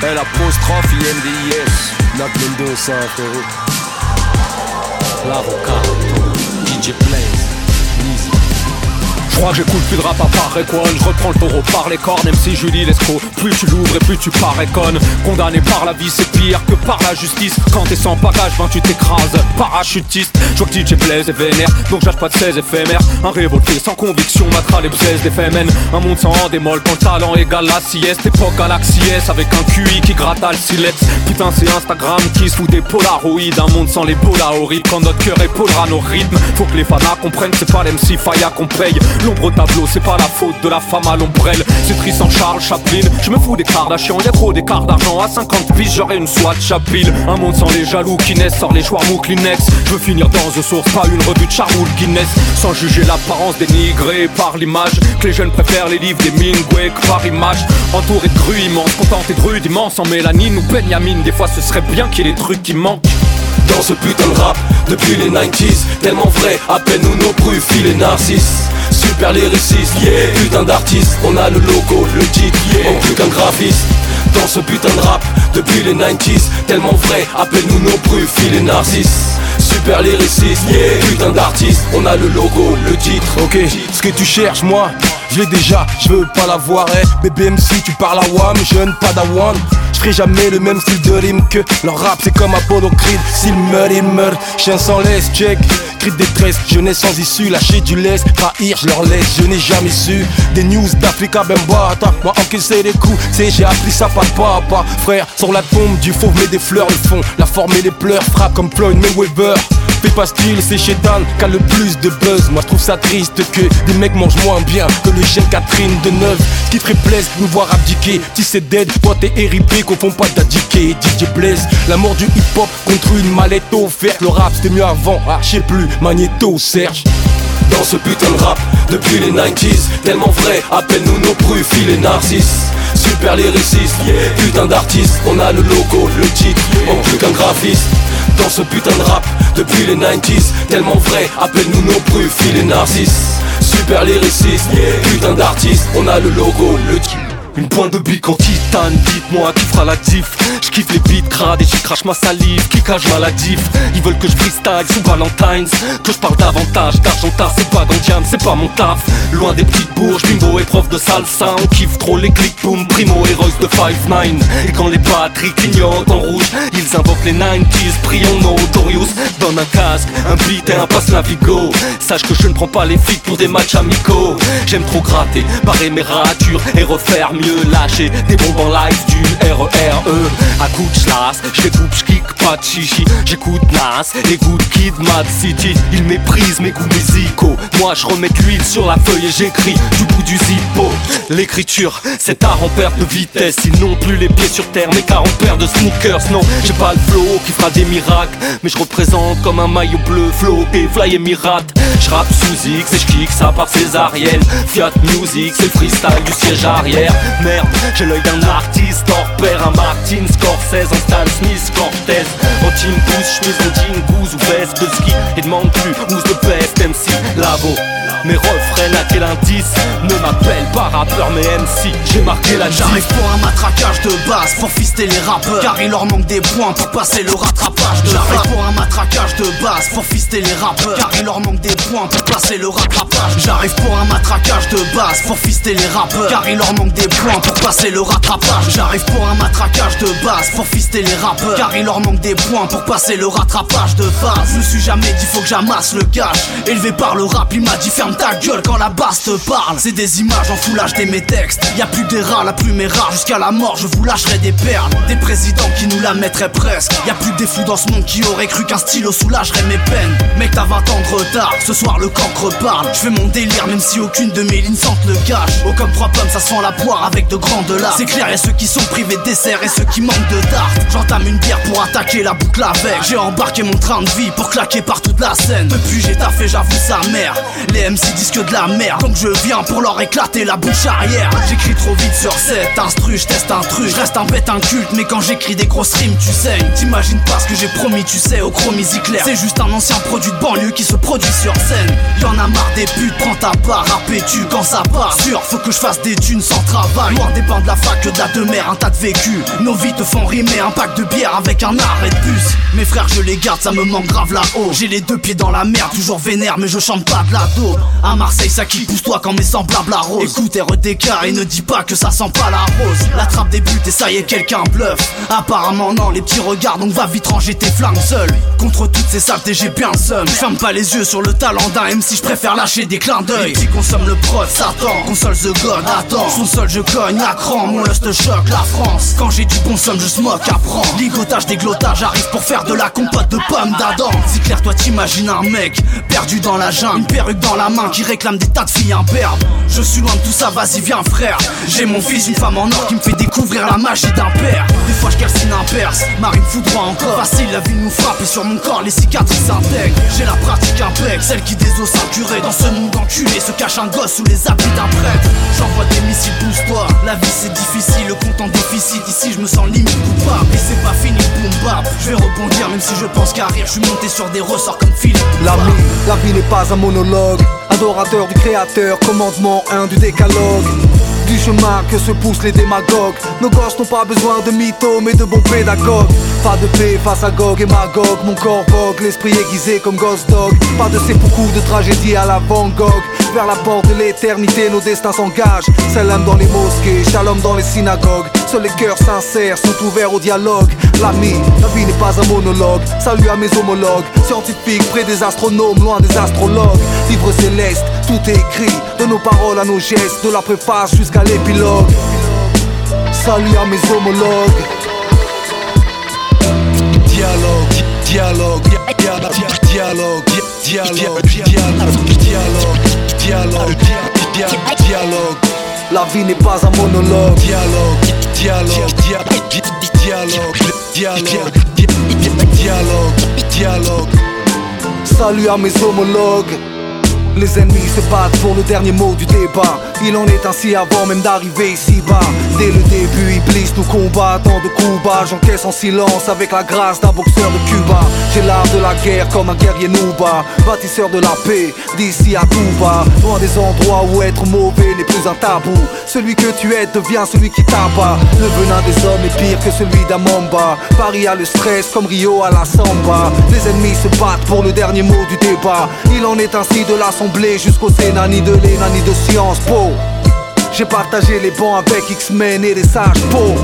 L apostrophe INDIS Mendoza frérot. L'avocat DJ Easy crois que j'écoute plus de rap à part Je reprends le taureau par les cornes. Même si Julie l'escroc Plus tu l'ouvres et plus tu parais conne Condamné par la vie c'est pire que par la justice. Quand t'es sans bagage ben tu t'écrases. Parachutiste. Je vois que DJ plaise et vénère Donc j'achète pas de 16 éphémères. Un révolté sans conviction Matra les bzaises des Un monde sans démol Quand le talent égale la sieste. Époque galaxie S Avec un QI qui gratte à le silex. Putain c'est Instagram qui se fout des polaroïdes. Un monde sans les polaroïdes Quand notre cœur épaulera nos rythmes Faut que les fanas comprennent c'est pas l'MC Faya qu'on paye Tableau c'est pas la faute de la femme à l'ombrelle. C'est Tristan Charles Chaplin. Je me fous des Kardashians Y'a trop d'écart d'argent. À 50 piges j'aurai une SWAT chapille Un monde sans les jaloux qui naissent Sort les Schwarmou Kleenex Je veux finir dans The Source Pas une revue de Charles Guinness. Sans juger l'apparence dénigrée par l'image Que les jeunes préfèrent les livres des Mingway que par image. Entouré de grues immenses Contenté de rudes immenses En mélanine ou Benjamin Des fois ce serait bien qu'il y ait des trucs qui manquent dans ce putain de rap depuis les 90s Tellement vrai, à peine nous nos prufs, les narcisses Super lyriciste, yeah. putain d'artiste On a le logo, le titre, yeah. on plus qu'un graphiste Dans ce putain de rap depuis les 90s Tellement vrai, appelle-nous nos prufs, les narcisses Super lyriciste, yeah. putain d'artiste On a le logo, le titre Ok, ce que tu cherches moi je l'ai déjà, je veux pas l'avoir, eh. Bébé MC, tu parles à WAM, jeune padawan. Je ferai jamais le même style de rime que leur rap C'est comme Apollo Creed, s'il meurt, il meurt Chien sans laisse, check. Cri de détresse, jeunesse sans issue Lâcher du laisse, trahir, je leur laisse Je n'ai jamais su. Des news d'Africa Bembata Moi encaisser des coups, c'est j'ai appris ça par papa. Frère, sur la tombe du fauve met des fleurs Le fond, la forme et les pleurs Frappe comme Floyd Mayweather Fais pas style, c'est Shetan qui a le plus de buzz. Moi je trouve ça triste que des mecs mangent moins bien que le jeune Catherine de Neuve. Ce qui ferait plaisir nous voir abdiquer. Si c'est dead, toi t'es éripé, confond pas d'adiquer. DJ Blaze, la mort du hip hop contre une mallette offerte. Le rap c'était mieux avant, ah je plus, Magneto, Serge dans ce putain de rap depuis les 90s Tellement vrai, appelle-nous nos prufs, les narcisses Super lyriciste, yeah. putain d'artiste On a le logo, le titre, on plus qu'un graphiste Dans ce putain de rap depuis les 90s Tellement vrai, appelle-nous nos prufs, les narcisses. Super lyriciste, putain d'artiste. On a le logo, le une pointe de bic en titane, dites-moi qui fera la diff. Je kiffe les beats crades et j'y crache ma salive. Qui cache maladif Ils veulent que je freestyle sous Valentine's. Que je parle davantage d'argent c'est pas dans c'est pas mon taf. Loin des petites bourges, bimbo et prof de salsa. On kiffe trop les clics boom, primo et de 5-9 Et quand les batteries clignotent en rouge Ils invoquent les 90s, prions notorious Donne un casque, un beat et un passe Navigo. Sache que je ne prends pas les flics pour des matchs amicaux. J'aime trop gratter, parer mes ratures et refaire mieux lâcher. Des bombes en live du RERE À coup de schlass, j'découpe, j'kick, pas de chichi. J'écoute Nas, écoute Kid Mad City. Ils méprisent mes goûts musicaux Moi je remets l'huile sur la feuille et j'écris du bout du zippo. L'écriture, c'est art en perte de vitesse. Ils n'ont plus les pieds sur terre mais car on perd de sneakers Non, j'ai pas le flow qui fera des miracles Mais je représente comme un maillot bleu flow et fly et mirate Je rappe sous X et j'kick ça par césarienne Fiat Music, c'est freestyle du siège arrière Merde, j'ai l'œil d'un artiste pair Un Martin Scorsese, en Stan Smith, Cortez. En team pouce, j'mise en jean goose ou veste de ski. Et demande plus who's the best MC Lavo mes refrains, à quel indice? Ne m'appelle pas rappeur mais MC J'ai marqué la J'arrive pour un matraquage de base Pour fister les rappeurs. Car il leur manque des points pour passer le rattrapage de J'arrive pour un matraquage de base Pour fister les rappeurs. Car il leur manque des points pour passer le rattrapage. J'arrive pour un matraquage de base Pour fister les rappeurs. Car il leur manque des points pour passer le rattrapage. J'arrive pour un matraquage de base Pour fister les rappeurs. Car il leur manque des points pour passer le rattrapage de phase. Je me suis jamais dit faut que j'amasse le cash Élevé par le rap il m'a dit ferme ta gueule quand la basse te parle. C'est des images en full HD mes textes. Y a plus des rats, la plume est rare. Jusqu'à la mort, je vous lâcherai des perles. Des présidents qui nous la mettraient presque. Y a plus des fous dans ce monde qui auraient cru qu'un stylo soulagerait mes peines. Mec, t'as 20 ans de retard. Ce soir, le cancre parle. Je fais mon délire, même si aucune de mes lignes sente le cache. Oh, comme trois pommes, ça sent la poire avec de grandes larmes. C'est clair, et ceux qui sont privés de dessert et ceux qui manquent de tarte. J'entame une bière pour attaquer la boucle avec. J'ai embarqué mon train de vie pour claquer par toute la scène. Depuis, j'ai taffé, j'avoue sa mère. Les MC disent que de la merde. Donc je viens pour leur éclater la bouche arrière. J'écris trop vite sur cette instru, je teste un truc. Reste un bête inculte mais quand j'écris des grosses rimes tu saignes. T'imagines pas ce que j'ai promis tu sais au chromisy C'est juste un ancien produit de banlieue qui se produit sur scène. Y'en a marre des putes, prends ta part, rappes tu quand ça part. Sûr, faut que je fasse des thunes sans travail. Loin des bains de la fac que de la de mer un tas de vécu. Nos vies te font rimer un pack de bière avec un arrêt de bus. Mes frères, je les garde, ça me manque grave là-haut. J'ai les deux pieds dans la merde, toujours vénère, mais je chante pas de la daube. À Marseille, ça qui pousse-toi quand mes semblables arrosent. Écoute RDK et ne dis pas que ça sent pas la rose. La trappe débute et ça y est, quelqu'un bluffe. Apparemment, non, les petits regards, donc va vite ranger tes flingues seul. Contre toutes ces saletés, j'ai bien le seum. Ferme pas les yeux sur le talent d'un MC, je préfère lâcher des clins d'œil. qui consomme le prod, Satan. Console The God, attends. Son sol, je cogne à cran. Mon lust choc, la France. Quand j'ai du bon somme, je smoke, apprends. Ligotage, déglotage, j'arrive pour faire de la compote de pommes d'Adam. Si clair, toi t'imagines un mec perdu dans la jungle, une perruque dans la main qui réclame des tas de filles imberbes. Je suis loin de tout ça, vas-y, viens, frère. J'ai mon fils, une femme en or qui me fait découvrir la magie d'un père. Des fois, je calcine un perse, Marine foudroie encore. Facile, la vie nous frappe et sur mon corps, les cicatrices s'intègrent. J'ai la pratique impec, celle qui des os incurés. Dans ce monde enculé se cache un gosse sous les habits d'un prêtre. J'envoie des missiles, bouge-toi. La vie c'est difficile, le compte en déficit. Ici, je me sens limite coupable. Et c'est pas fini, boum bap. Je vais rebondir, même si je pense qu'à rire, je suis monté sur des ressorts comme Philippe. L'ami, la vie n'est pas un monologue. Adorateur du créateur, commandement 1 du décalogue. Du chemin que se poussent les démagogues. Nos gosses n'ont pas besoin de mythos, mais de bons pédagogues. Pas de paix face à Gog et Magog. Mon corps vogue, l'esprit aiguisé comme Ghost Dog. Pas de ces beaucoup de tragédies à la Van Gogh. Vers la porte de l'éternité, nos destins s'engagent. Salam dans les mosquées, shalom dans les synagogues. Seuls les cœurs sincères sont ouverts au dialogue. L'ami, la vie n'est pas un monologue. Salut à mes homologues, scientifiques, près des astronomes, loin des astrologues. Livre céleste, tout est écrit, de nos paroles à nos gestes, de la préface jusqu'à l'épilogue. Salut à mes homologues. Dialogue, dialogue, dialogue, dialogue, dialogue, dialogue, dialogue, dialogue. dialogue. La vie n'est pas un monologue. Dialogue, dialogue, dialogue, dialogue, dialogue, dialogue. Salut à mes homologues. Les ennemis se battent pour le dernier mot du débat. Il en est ainsi avant même d'arriver ici bas. Dès le début, Iblis nous combat. Tant de coups bas, j'encaisse en silence avec la grâce d'un boxeur de Cuba. J'ai l'art de la guerre comme un guerrier Nouba. Bâtisseur de la paix, d'ici à Touba. Loin des endroits où être mauvais n'est plus un tabou. Celui que tu es devient celui qui t'abat. Le venin des hommes est pire que celui d'un Mamba. Paris a le stress comme Rio à la samba. Les ennemis se battent pour le dernier mot du débat. Il en est ainsi de jusqu'au Sénat, ni de l'ENA, ni de Sciences Po. J'ai partagé les bancs avec X-Men et les sages Po.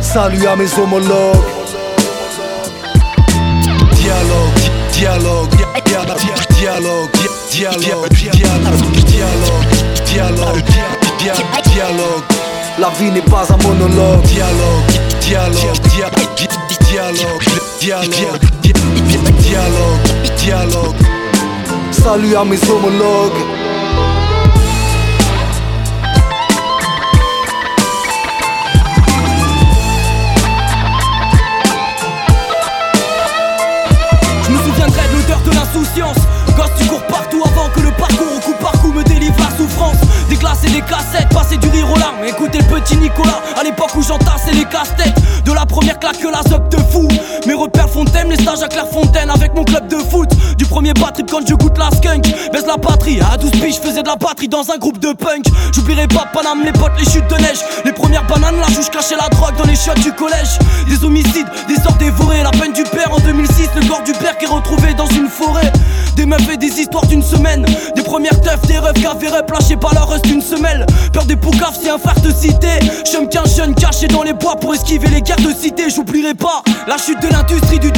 Salut à mes homologues. Dialogue, dialogue, dialogue, dialogue, dialogue, dialogue, dialogue, dialogue, dialogue. La vie n'est pas un monologue. Dialogue, dialogue, dialogue, dialogue, dialogue, dialogue, dialogue. Salut à mes homologues. Je me souviendrai de l'odeur de l'insouciance. Gosse tu cours partout avant que le parcours au coup par coup me délivre la souffrance. Des glaces et des cassettes, passer du rire aux larmes. Écoutez le petit Nicolas, à l'époque où j'entassais les casse-têtes. De la première claque que la zop de fou. Mes repères Les stages à Clairefontaine Avec mon club de foot. Du premier trip quand je goûte la skunk. Baisse la patrie, à 12 piges je faisais de la batterie dans un groupe de punk. J'oublierai pas Paname, les potes, les chutes de neige. Les premières bananes, là je cachais la drogue dans les chiottes du collège. Des homicides, des sorts dévorés La peine du père en 2006, le corps du père qui est retrouvé dans une forêt. Des meufs et des histoires d'une semaine. Des premières teufs, des rêves qu'averaient plâchés par leur reste d'une semelle. Peur des poucaves si un frère te citait. Chum qu'un jeune caché dans les bois pour esquiver les guerres de cité. J'oublierai pas la chute de l'industrie du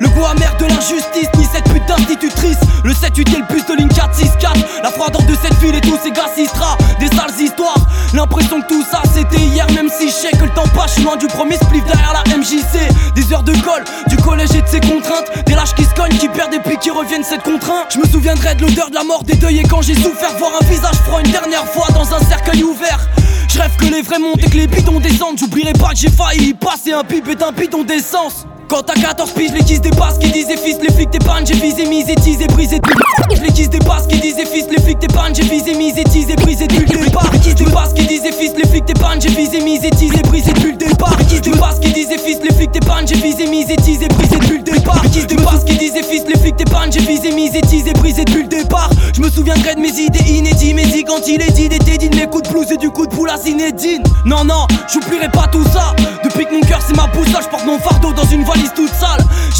Le goût amer de l'injustice, ni cette pute d'institutrice. Le 7-8 et le bus de ligne 4-6-4 La froideur de cette ville et tous ces gars Sistra Des sales histoires. L'impression que tout ça c'était hier Même si je sais que le temps passe, loin du premier spliff derrière la MJC Des heures de colle, du collège et de ses contraintes. Des lâches qui se cognent, qui perdent et puis qui reviennent cette contrainte. Je me souviendrai de l'odeur de la mort des deuils Et quand j'ai souffert voir un visage froid une dernière fois dans un cercueil ouvert. Je rêve que les vrais montent et que les bidons descendent. J'oublierai pas que j'ai failli y passer. Un pipe et un bidon d'essence Quand t'as 14 piges, les kiss des passes qui disaient fils, les flics t'épargnent, j'ai visé, misé, teasé, brisé tout. Les kiss des passes qui disaient fils, les flics t'épargnent, j'ai visé, misé, teasé, brisé depuis le départ. Les kiss des passes qui disaient fils, les flics t'épargnent, j'ai visé, misé, teasé, brisé depuis le départ. Les kiss des passes qui disaient fils, les flics t'épargnent, j'ai visé, misé, teasé, brisé depuis le départ. Les kiss des passes qui disaient fils, les flics t'épargnent, j'ai visé, misé, teasé, brisé depuis le départ. Je me souviendrai de mes idées inédites, mais dit quand il est dit d'été, dit de mes coups de blues et du coup de poule à Zinedine. Non, non, j'oublierai pas tout ça. Depuis que mon cœur c'est ma boussole, je porte mon fardeau dans une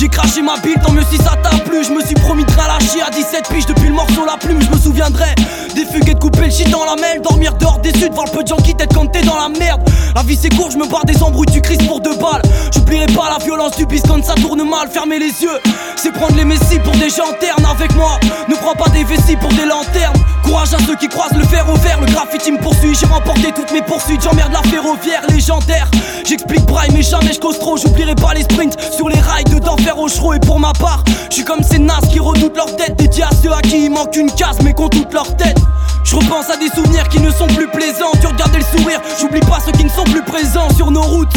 J'ai craché ma bille, tant mieux si ça t'a plu. Je me suis promis de lâcher à 17 piges depuis le morceau la plume. Je me souviendrai des fugues et de couper le shit dans la mêle. Dormir dehors sud, voir le peu de gens qui t'aident quand t'es dans la merde. La vie c'est court, je me barre des embrouilles, tu crises pour deux balles. J'oublierai pas la violence du bis quand ça tourne mal. Fermer les yeux, c'est prendre les messies pour des gens ternes avec moi. Ne prends pas des vessies pour des lanternes. Courage à ceux qui croisent le fer au vert. Le graffiti me poursuit, j'ai remporté toutes mes poursuites. J'emmerde la ferroviaire légendaire. J'explique braille, mais jamais je cause trop. J'oublierai pas les sprints sur les rails de d'enfer au. Et pour ma part, je suis comme ces nazes qui redoutent leur tête. Dédié à ceux à qui il manque une case, mais qu'on toute leur tête. Je repense à des souvenirs qui ne sont plus plaisants. Tu regardais le sourire, j'oublie pas ceux qui ne sont plus présents sur nos routes.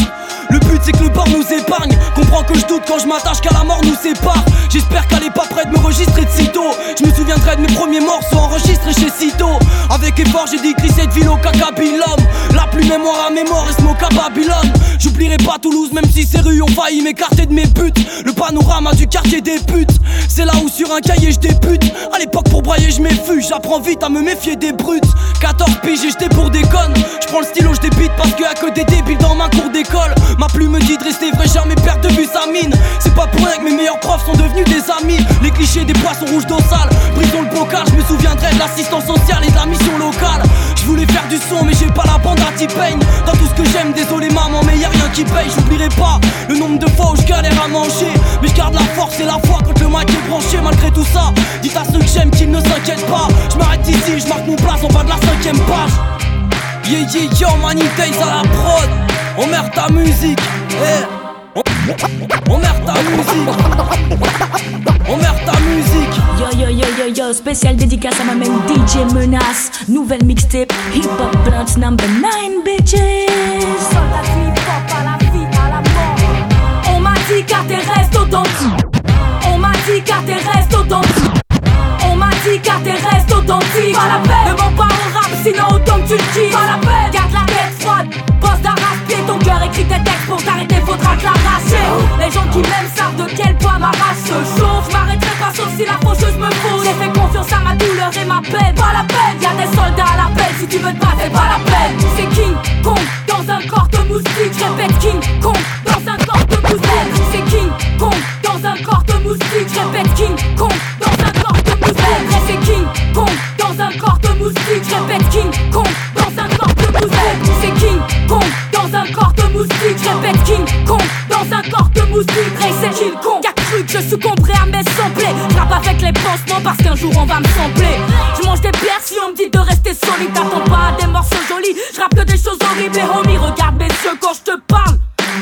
Le but c'est que le port nous épargne. Comprends que je doute quand je m'attache qu'à la mort nous sépare. J'espère qu'elle est pas prête de me registrer de sitôt. Je me souviendrai de mes premiers morceaux enregistrés chez Cito. Avec effort, j'ai décrit cette ville au cacabilum. La plus mémoire à mémoire et smoke à Babylone. J'oublierai pas Toulouse, même si ces rues ont failli m'écarter de mes buts. Le panorama du quartier des putes. C'est là où sur un cahier je débute. À l'époque, pour brailler, je m'effuge. J'apprends vite à me méfier des brutes. 14 piges et j'étais pour des connes. Je prends le stylo, je débite parce qu'il y a que des débiles dans ma cour d'école. Ma plume me dit de rester vrai, jamais perdre de vue sa mine. C'est pas pour rien que mes meilleurs profs sont devenus des amis. Les clichés des poissons rouges d'Ossal. Brisons le bocal, je me souviendrai de l'assistance sociale et de la mission locale. Je voulais faire du son, mais j'ai pas la bande à T-Pain. Dans tout ce que j'aime, désolé maman, mais y a rien qui paye. J'oublierai pas le nombre de fois où je galère à manger. Mais je garde la force et la foi quand le mic est branché. Malgré tout ça, dites à ceux que j'aime qu'ils ne s'inquiètent pas. Je m'arrête ici, je marque mon place en bas de la cinquième page. Yeah yeah yo, Money Days à la prod. On merde ta musique. eh. On, merde ta musique. On merde ta musique. Yo yo yo yo yo, spécial dédicace à ma main DJ Menace. Nouvelle mixtape, hip hop blunt number 9 bitches. On m'a dit qu'à tes restes authentiques. On m'a dit qu'à tes restes authentiques. On m'a dit qu'à tes restes authentiques. Pas la peine. Ne mens pas au rap, sinon autant que tu le. Pas la peine. Garde la tête froide. Ton cœur écrit tes textes pour t'arrêter, faudra te. Les gens qui m'aiment savent de quel poids ma race se chauffe. M'arrêterai pas sauf si la faucheuse me fausse. J'ai fait confiance à ma douleur et ma peine. Pas la peine. Y'a des soldats à l'appel. Si tu veux te battre, pas la peine. C'est King Kong dans un corps de moustique. Répète King Kong dans un corps de moustique. C'est King Kong dans un corps de moustique. Répète King Kong dans un corps de moustique. C'est King Kong dans un corps de moustique. Répète King Kong Je répète King Kong dans un corps de moustique. Ray c'est King Kong. Qu'a cru que je succomberais à mes semblés. Je rappe avec les pansements parce qu'un jour on va me sembler. Je mange des bières si on me dit de rester solide. T'attends pas à des morceaux jolis. Je rappe que des choses horribles. Et homie, regarde mes yeux quand je te parle.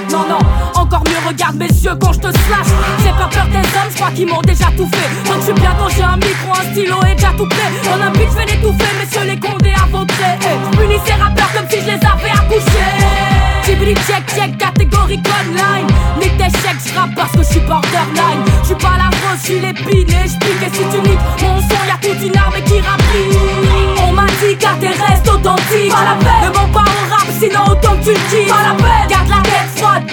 Non, non, encore mieux, regarde mes yeux quand je te slash. J'ai pas peur des hommes, je crois qu'ils m'ont déjà tout fait. Donc je suis bientôt, j'ai un micro, un stylo et déjà tout prêt. Dans un beat, je vais l'étouffer, messieurs les condés à votre Je punis ces rappeurs comme si je les avais accouchés. Check, check, catégorie online. Nique tes chèques, je rappe parce que je suis borderline. Je suis pas la rose, je suis l'épine et je pique. Et si tu niques mon son, y'a toute une armée qui rapplique. On m'a dit qu'à tes restes authentiques. Pas la peine, ne mens pas au rap, sinon autant que tu le. Pas la peine, garde la tête froide.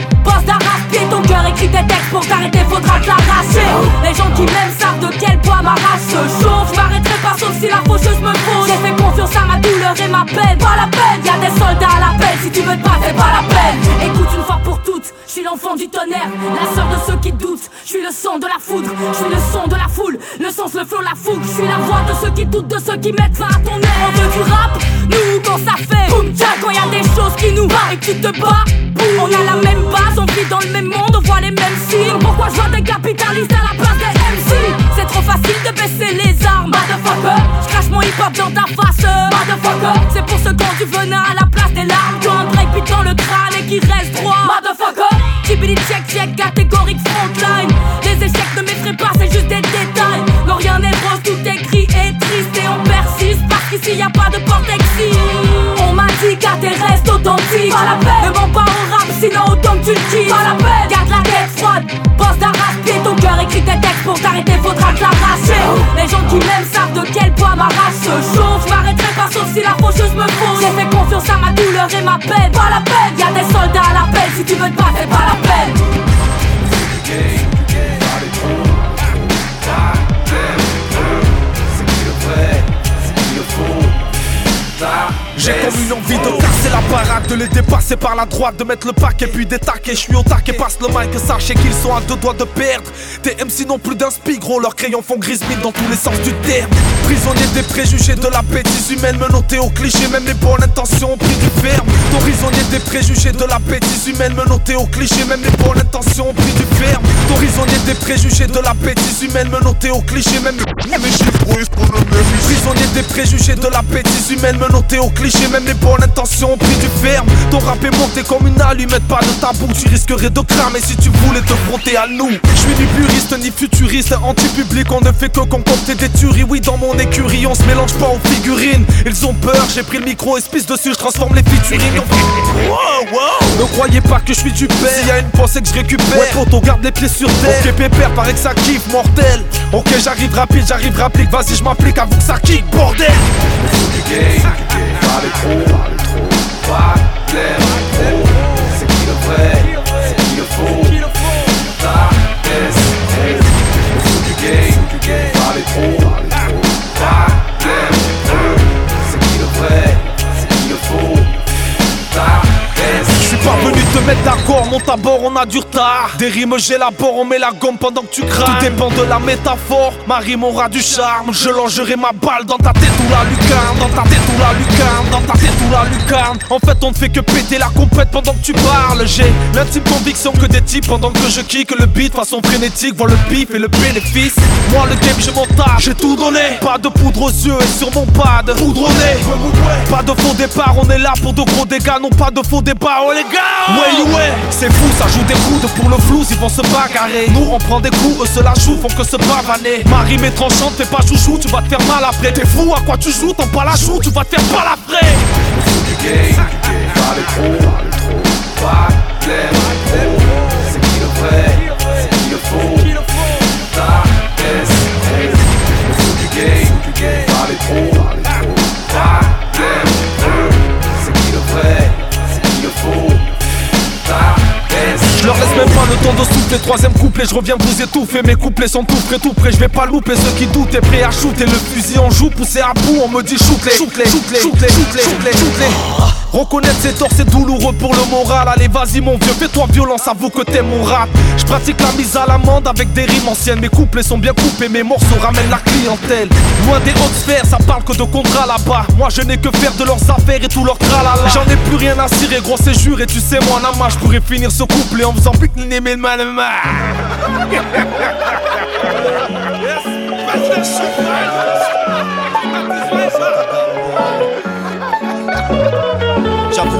D'arrache-pied, ton cœur écrit tes textes pour t'arrêter, faudra te l'arracher. Les gens qui m'aiment savent de quel poids ma race se chauffe. Je m'arrêterai pas sauf si la faucheuse me fausse. J'ai fait confiance à ma douleur et ma peine. Pas la peine, y'a des soldats à l'appel. Si tu veux battre, c'est pas la peine. Écoute une fois pour toutes, je suis l'enfant du tonnerre, la sœur de ceux qui doutent. Je suis le son de la foudre, je suis le son de la foule, le sens, le flow, la fougue. Je suis la voix de ceux qui doutent, de ceux qui mettent fin à ton air. On veut du rap, nous quand ça fait boum tcha, quand y a des choses qui nous barrent et que tu te bats. On a la même base, on dans le même monde, on voit les mêmes signes. Pourquoi je vois des capitalistes à la place des MC C'est trop facile de baisser les armes, motherfucker. Je crache mon hip hop dans ta face, motherfucker. C'est pour ce quand du venin à la place des larmes. Un break beat dans le crâne et qui reste droit, motherfucker. Tibili check check, catégorique frontline. Les échecs ne m'effraient pas, c'est juste des détails. Non, rien n'est rose, tout est gris et triste et on persiste parce qu'ici y a pas de porte exit. On m'a dit qu'à tes restes authentiques. Pas la ne pas rap, sinon autant que tu le kiffes. Pas la peine, garde la tête froide. J'écris tes textes pour t'arrêter, faudra te l'arracher. Les gens qui m'aiment savent de quel poids ma race se chauffe. Je m'arrêterai pas sauf si la faucheuse me fauche. J'ai fait confiance à ma douleur et ma peine, pas la peine. Y'a des soldats à l'appel, si tu veux te battre, c'est pas la peine. J'ai comme une envie de casser la baraque, de les dépasser par la droite, de mettre le paquet puis détaquer. Je suis au taquet, passe le mic, sachez qu'ils sont à deux doigts de perdre. Tes MC n'ont plus d'un gros, leurs crayons font grise mine dans tous les sens du terme. Prisonnier des préjugés de la bêtise humaine, menotté au cliché, même les bonnes intentions ont pris du ferme. Ton prisonnier des préjugés de la bêtise humaine, menotté au cliché, même les bonnes intentions ont pris du ferme. Ton prisonnier des préjugés de la bêtise humaine, menotté au cliché, même Prisonnier des préjugés de la bêtise humaine, menotté au cliché, même les bonnes intentions ont pris du ferme. Ton rap est monté comme une allumette, pas de tabou, tu risquerais de cramer si tu voulais te fronter à nous. Je suis ni puriste ni futuriste, anti-public, on ne fait que concocter des tueries. Oui, dans mon écurie, on se mélange pas aux figurines. Ils ont peur, j'ai pris le micro, espèce dessus, je transforme les featuring. Ne croyez pas que je suis du père, s'il y a une pensée que je récupère. Ouais, poto, garde les pieds sur terre. Ok, pépère, paraît que ça kiffe, mortel. Ok, j'arrive rapide, j'arrive rapide, vas-y, je m'applique avant que ça kick, bordel. Parlez trop, parlez trop, pas clair, trop. C'est qui le vrai, c'est qui le faux. Ta S, du game, parlez trop, parlez trop, pas clair, trop. C'est qui le vrai, c'est qui le faux. Ta S. Je suis pas venu te mettre d'accord, monte à bord, on a du retard. Des rimes j'élabore, on met la gomme pendant que tu craques. Tout dépend de la métaphore, ma rime aura du charme. Je longerai ma balle dans ta tête ou la lucarne, dans ta tête ou la lucarne, dans ta tête ou la lucarne. En fait, on ne fait que péter la compète pendant que tu parles. J'ai l'intime conviction que des types pendant que je kick le beat façon frénétique, voient le pif et le bénéfice. Moi, le game, je m'en tape, j'ai tout donné. Pas de poudre aux yeux et sur mon pad, poudre au nez. Pas de faux départ, on est là pour de gros dégâts, non pas de faux départ, oh les gars. Ouais, ouais, c'est fou, ça joue des coudes pour le flou, ils vont se bagarrer. Nous, on prend des coups, eux se la jouent, font que se pavaner. Ma rime est tranchante, fais pas chouchou, tu vas te faire mal après. T'es fou, à quoi tu joues, t'en pas la joue, tu vas te faire mal après. C'est qui le vrai, c'est qui le faux. De souffler Troisième couplet, je reviens vous étouffer. Mes couplets sont tout prêts, tout prêts Je vais pas louper ceux qui doutent et prêts à shooter. Le fusil en joue, poussé à bout On me dit shoot-les, shoot-les, shoot-les, shoot-les, shoot-les, shoot-les, shoot-les Reconnaître ses torts c'est douloureux pour le moral. Allez vas-y mon vieux, fais-toi violence, avoue que t'es mon rap. Je pratique la mise à l'amende avec des rimes anciennes. Mes couplets sont bien coupés, mes morceaux ramènent la clientèle. Loin des hautes sphères, ça parle que de contrat là-bas. Moi je n'ai que faire de leurs affaires et tout leur tralala. J'en ai plus rien à cirer, gros c'est juré Tu sais moi Nama, je pourrais finir ce couplet en faisant pique les mais mal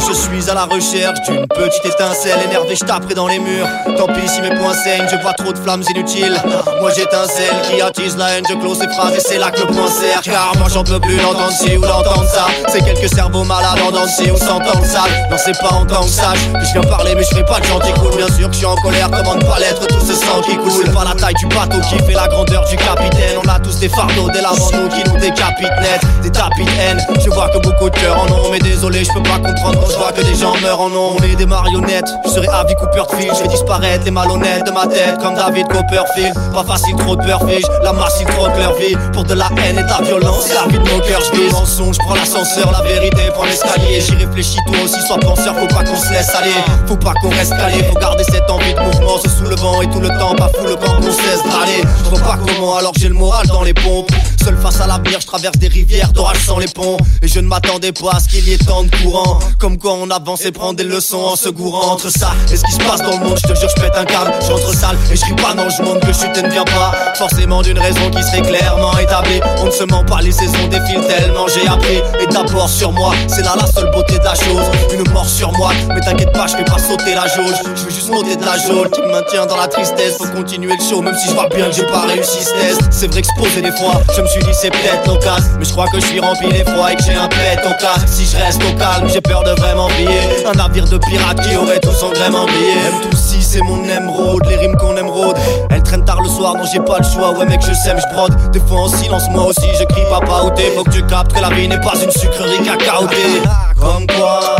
je suis à la recherche d'une petite étincelle énervée, je taperai dans les murs. Tant pis si mes poings saignent, je vois trop de flammes inutiles. Moi j'étincelle qui attise la haine, je close ces phrases et c'est là que le point sert. Car moi j'en peux plus d'entendre ci ou d'entendre ça. C'est quelques cerveaux malades en danser ou s'entendre sale. Non, c'est pas en tant sage que je viens parler, mais je fais pas de gentil cool. Bien sûr que je suis en colère, comment ne pas l'être, tout ce sang qui coule. C'est pas la taille du bateau qui fait la grandeur du capitaine. On a tous des fardeaux, des lames qui nous décapitent. Des tapis de haine, je vois que beaucoup de cœurs en ont, mais désolé, je peux pas comprendre je vois que des gens meurent en ont. On des marionnettes, je serai Avi Cooperfield. Je vais disparaître les malhonnêtes de ma tête comme David Copperfield. Pas facile, trop de peur fiche, la masse ils trop leur vie. Pour de la haine et de la violence, la vie de mon cœur, je vise. Mensonge, prends l'ascenseur, la vérité prend l'escalier. J'y réfléchis, toi aussi, sois penseur, faut pas qu'on se laisse aller. Faut pas qu'on reste calé, faut garder cette envie de mouvement, se soulevant et tout le temps, pas fou le camp qu'on cesse d'aller. Je vois pas comment alors j'ai le moral dans les pompes. Seul face à l'avenir, je traverse des rivières d'orage sans les ponts. Et je ne m'attendais pas à ce qu'il y ait tant de courant. Comme quoi on avance et prend des leçons en se gourant. Entre ça et ce qui se passe dans le monde, je te jure, je pète un câble. J'entre sale et je pas, non, je montre que chute ne vient pas. Forcément d'une raison qui serait clairement établie. On ne se ment pas, les saisons défilent tellement j'ai appris. Et d'abord sur moi, c'est là la seule beauté de la chose. Une mort sur moi, mais t'inquiète pas, je fais pas sauter la jauge. Je veux juste monter de la jaune qui me maintient dans la tristesse. Faut continuer le show, même si je vois bien que j'ai pas réussi ce test. C'est vrai que je des fois, je me suis c'est peut-être l'occasion. Mais je crois que je suis rempli d'effroi et que j'ai un pet au cas. Si je reste au calme, j'ai peur de vraiment briller. Un navire de pirates qui aurait tout son gréement brillé. M tout si c'est mon émeraude, les rimes qu'on émeraude. Elle traîne tard le soir, non j'ai pas le choix. Ouais mec, je sème, je brode. Des fois en silence, moi aussi, je crie papa ou Faut que tu captes que la vie n'est pas une sucrerie cacaotée. Comme quoi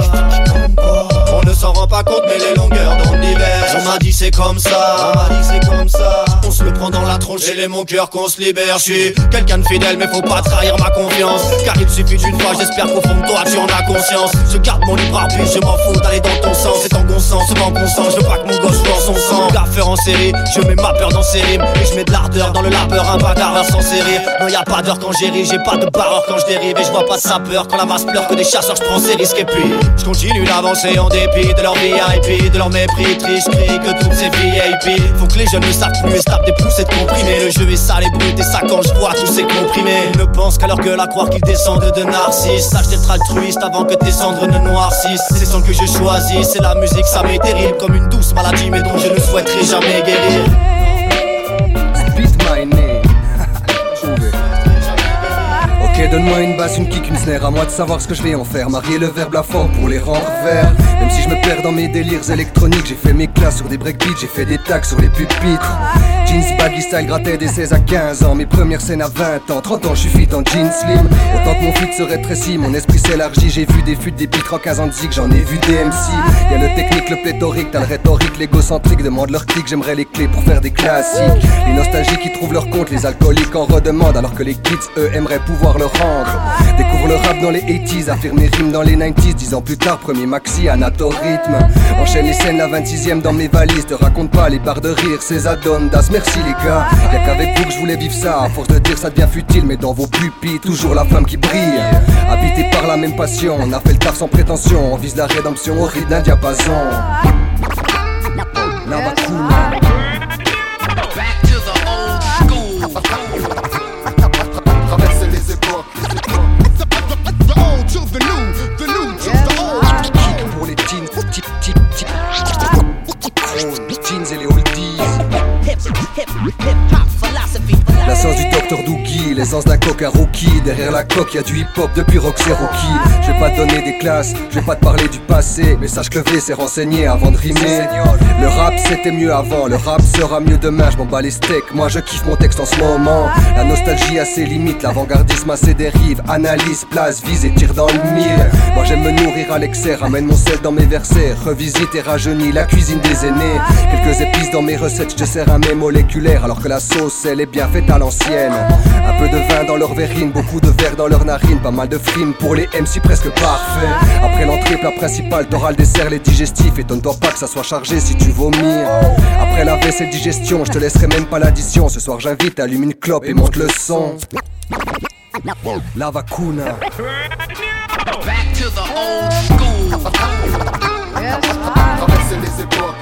ne s'en rend pas compte, mais les longueurs dans l'hiver. On m'a dit c'est comme ça, on m'a dit c'est comme ça. On se le prend dans la tronche et les mon cœur qu'on se libère. Je suis quelqu'un de fidèle, mais faut pas trahir ma confiance. Car il suffit d'une fois, j'espère qu'au fond de toi tu en as conscience. Je garde mon libre arbitre, je m'en fous d'aller dans ton sens. C'est en bon sens, c'est en bon sens. Je veux pas que mon gosse dans son sang. Gaffeur en série, je mets ma peur dans ses rimes. Et je mets de l'ardeur dans le labeur, un bagarreur sans série. Non, y a pas d'heure quand j'éris, j'ai pas de barreur quand je dérive. Et je vois pas de sapeur quand la masse pleure que des chasseurs, je prends ses risques. Et puis, je continue d'avancer en dépit de leur VIP, de leur mépris, triste, que toutes ces VIP. Faut que les jeunes ne savent plus et se tapent des pouces et de comprimer. Le jeu est sale et brut et ça quand je vois tous ces comprimés. Ils ne pensent qu'à leur gueule à croire qu'ils descendent de narcisses. Sache d'être altruiste avant que tes cendres ne noircissent. C'est sans que je choisis, c'est la musique, ça m'est terrible. Comme une douce maladie, mais dont je ne souhaiterais jamais guérir. Donne-moi une basse, une kick, une snare, à moi de savoir ce que je vais en faire. Marier le verbe, la forme pour les rendre verts. Même si je me perds dans mes délires électroniques, j'ai fait mes classes sur des breakbeats, j'ai fait des tags sur les pupitres. Jeans baggy style gratté des 16 à 15 ans. Mes premières scènes à 20 ans. 30 ans je suis fit en jeans slim. Autant que mon fit se rétrécit Mon esprit s'élargit. J'ai vu des fuites des pitres en 15 ans de zig J'en ai vu des MC Y'a le technique, le pléthorique T'as le rhétorique, l'égocentrique. Demande leur clic J'aimerais les clés pour faire des classiques. Les nostalgiques qui trouvent leur compte Les alcooliques en redemandent Alors que les kids eux aimeraient pouvoir le Découvre le rap dans les 80s Affirme mes rimes dans les 90s Dix ans plus tard premier maxi rythme Enchaîne les scènes la 26ème dans mes valises Te raconte pas les barres de rire Ces adondas merci les gars. Y'a qu'avec vous que je voulais vivre ça. À force de dire ça devient futile, mais dans vos pupilles, toujours la flamme qui brille. Habité par la même passion, on a fait le taf sans prétention. On vise la rédemption au rythme d'un diapason. L'essence d'un coca rookie. Derrière la coque y'a du hip hop depuis Roxy Rookie. Je vais pas donner des classes, je vais pas te parler du passé. Mais sache que le V c'est renseigné avant de rimer. Le rap c'était mieux avant, le rap sera mieux demain. Je m'en bats les steaks, moi je kiffe mon texte en ce moment. La nostalgie a ses limites, l'avant-gardisme a ses dérives. Analyse, place, vise et tire dans le mille. Moi j'aime me nourrir à l'excès, ramène mon sel dans mes versets. Revisite et rajeunis la cuisine des aînés. Quelques épices dans mes recettes, je te sers un mets moléculaire Alors que la sauce elle est bien faite à l'ancienne de vin dans leur verrine, beaucoup de verre dans leur narine, pas mal de frimes pour les MC presque parfaits. Après l'entrée, plat principal, t'auras le dessert, les digestifs. Étonne-toi pas que ça soit chargé si tu vomis. Après la vaisselle digestion, je te laisserai même pas l'addition. Ce soir, j'invite, allume une clope et monte le son. La vacuna. Back to the old school. les époques,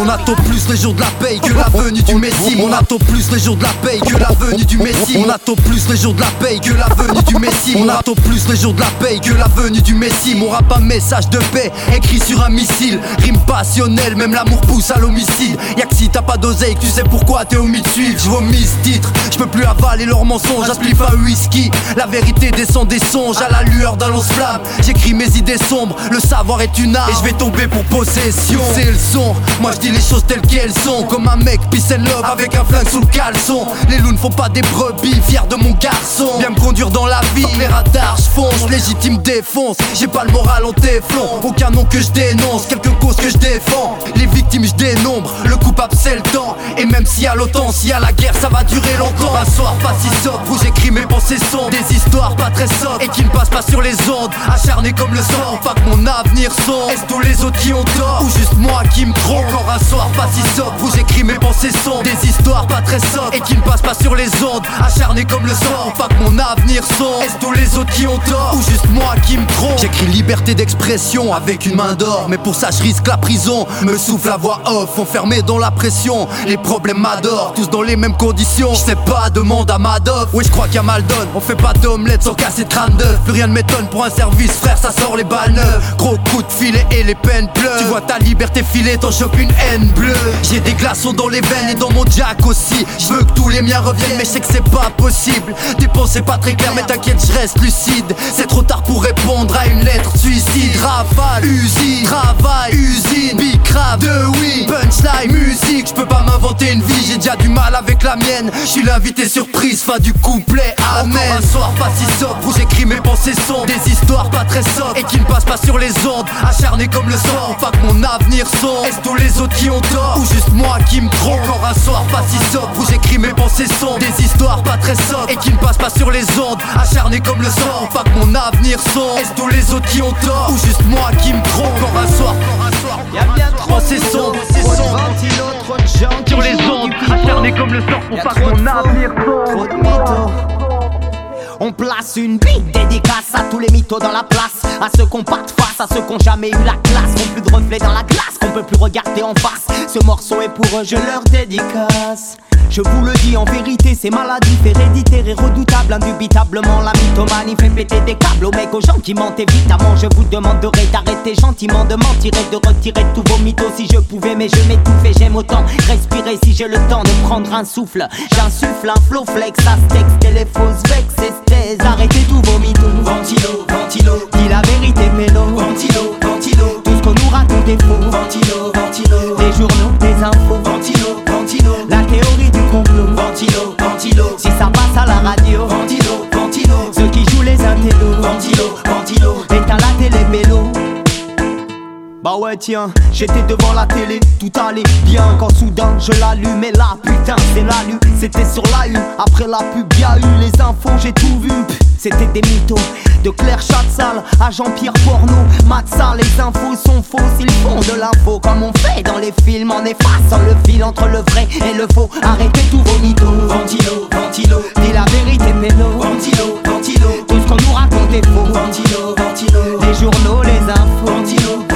On attend plus les jours de la paye que la venue du Messie. On attend plus les jours de la paye que la venue du Messie. On attend plus les jours de la paye que la venue du Messie. On attend plus les jours de la paye que la venue du Messie. Mon rap un message de paix écrit sur un missile. Rime passionnelle, même l'amour pousse à l'homicide. Y'a que si t'as pas d'oseille tu sais pourquoi t'es au de suivre. Je vomis ce titre, je peux plus avaler leurs mensonges. J'aspliffe un whisky, la vérité descend des songes à la lueur d'un lance-flamme. J'écris mes idées sombres, le savoir est une arme. Et je vais tomber pour possession. C'est le son, moi je les choses telles qu'elles sont. Comme un mec peace and love avec un flingue sous le caleçon. Les loups ne font pas des brebis, fier de mon garçon. Viens me conduire dans la vie, les radars fonce Légitime défonce, j'ai pas le moral en téflon Aucun nom que je dénonce, quelques causes que je défends. Les victimes je dénombre, le coupable c'est le temps. Et même y a l'OTAN, y a la guerre ça va durer longtemps. Un soir pas si sobre où j'écris mes pensées sont Des histoires pas très sobres et qui ne passent pas sur les ondes. Acharné comme le sang, pas que mon avenir sombre Est-ce tous les autres qui ont tort ou juste moi qui me trompe? Un soir pas si sobre où j'écris mes pensées sont Des histoires pas très sobres et qui ne passent pas sur les ondes Acharné comme le sang, pas que mon avenir sombre. Est-ce tous les autres qui ont tort ou juste moi qui me trompe? J'écris liberté d'expression avec une main d'or, mais pour ça je risque la prison. Me souffle la voix off, enfermé dans la pression. Les problèmes m'adorent, tous dans les mêmes conditions. Je sais pas, demande à Madoff. Oui, je crois qu'il y a mal donne. On fait pas d'omelette sans casser 32. Plus rien ne m'étonne pour un service, frère, ça sort les balles. Gros coup de filet et les peines pleuvent. Tu vois ta liberté filer, t'en chopes une J'ai des glaçons dans les veines et dans mon jack aussi. Je veux que tous les miens reviennent, mais je sais que c'est pas possible. Tes pensées pas très claires, mais t'inquiète, je reste lucide. C'est trop tard pour répondre à une lettre suicide. Rafale, usine, travail, usine, big crap, de oui, punchline, musique. Je peux pas m'inventer une vie, j'ai déjà du mal avec la mienne. Je suis l'invité surprise, fin du couplet, amen. Encore un soir pas si sobre où j'écris mes pensées sombres. Des histoires pas très sobres et qui ne passent pas sur les ondes. Acharné comme le sang, pas que mon avenir sombre. Est-ce tous les autres qui ont tort. Ou juste moi qui me trompe. Encore un soir pas si sobre. Où j'écris mes pensées sombres. Des histoires pas très sobres. Et qui ne passent pas sur les ondes. Acharné comme le sang, pas que mon avenir sombre. Est-ce tous les autres qui ont tort? Ou juste moi qui me trompe? Encore un soir, encore un soir. Y'a bien trop, c'est sombre, c'est sombre. Sur les ondes, acharné comme le sang. Pour pas que mon avenir sombre. On place une big dédicace à tous les mythos dans la place. À ceux qu'on pas de face, à ceux qu'on jamais eu la classe. Qu'on plus de reflets dans la glace, qu'on peut plus regarder en face. Ce morceau est pour eux, je leur dédicace je vous le dis en vérité, c'est maladif, héréditaire et redoutable. Indubitablement, la mythomanie fait péter des câbles aux mecs, aux gens qui mentent évidemment. Je vous demanderai d'arrêter gentiment de mentir et de retirer tous vos mythos si je pouvais, mais je m'étouffe et j'aime autant respirer si j'ai le temps de prendre un souffle. J'insuffle un flow flex, astex, les fausses vex, esthèse. Arrêtez tous vos mythos. Ventilo, ventilo, dis la vérité, pélo. Ventilo, ventilo, tout ce qu'on nous raconte est faux. Ventilo, ventilo, des journaux, Bah ouais tiens, j'étais devant la télé, tout allait bien. Quand soudain je l'allumais là, putain c'est la lue, c'était sur la une, après la pub y'a eu les infos, j'ai tout vu, c'était des mythos, de Claire Chatsal à Jean-Pierre Porno, Matza, les infos sont fausses, ils font de l'info comme on fait dans les films en effaçant le fil entre le vrai et le faux, arrêtez tous vos mythos, ventilo, ventilo, dis la vérité mélo, ventilo, ventilo, tout ce qu'on nous raconte est faux, ventilo, ventilo, les journaux, les infos, ventilo,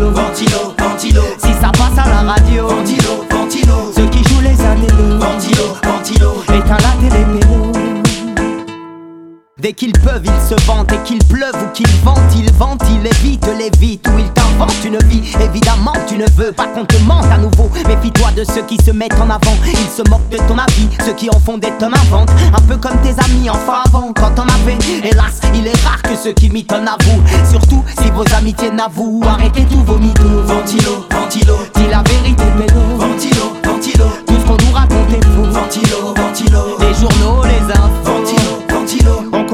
ventilo, ventilo, si ça passe à la radio, ventilo, ventilo, ceux qui jouent les intellos, ventilo, ventilo, éteins la télé. Dès qu'ils peuvent, ils se vantent et qu'il pleuve ou qu'il vente, ils ventent, ils évitent les vites ou ils t'inventent une vie. Évidemment, tu ne veux pas qu'on te mente à nouveau. Méfie-toi de ceux qui se mettent en avant. Ils se moquent de ton avis, ceux qui en font des tonnes inventent. Un peu comme tes amis enfin avant, quand on avait. Hélas, il est rare que ceux qui mitonnent avouent. Surtout si vos amitiés n'avouent. Arrêtez tous vos mythos. Ventilo, ventilo, dis la vérité, pélo. Ventilo, ventilo, tout ce qu'on nous raconte est faux. Ventilo, ventilo, les journaux, les infos.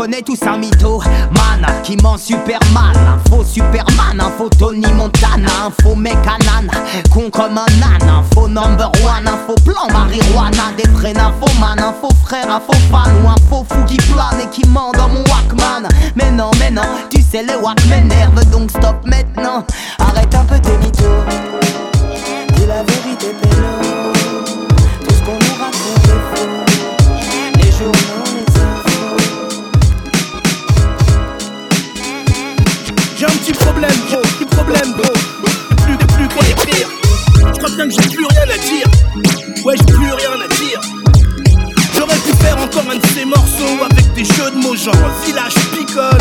Connaît tous un mytho. Man qui ment super mal. Un faux Superman, un faux Tony Montana. Un faux mec anane, con comme un âne. Un faux number one, un faux plan marijuana. Des vrais nymphomanes, un faux frère, un faux fan. Ou un faux fou qui plane et qui ment dans mon Walkman. Mais non, mais non, tu sais, les Wack m'énervent donc stop maintenant. Arrête un peu tes mythos. Dis la vérité, pélo. Tout ce qu'on nous raconte est faux. Petit problème, gros, petit problème, gros. Plus, plus quoi. Je crois bien que j'ai plus rien à dire. Ouais, j'ai plus rien à dire. J'aurais pu faire encore un de ces morceaux avec des jeux de mots genre village picole.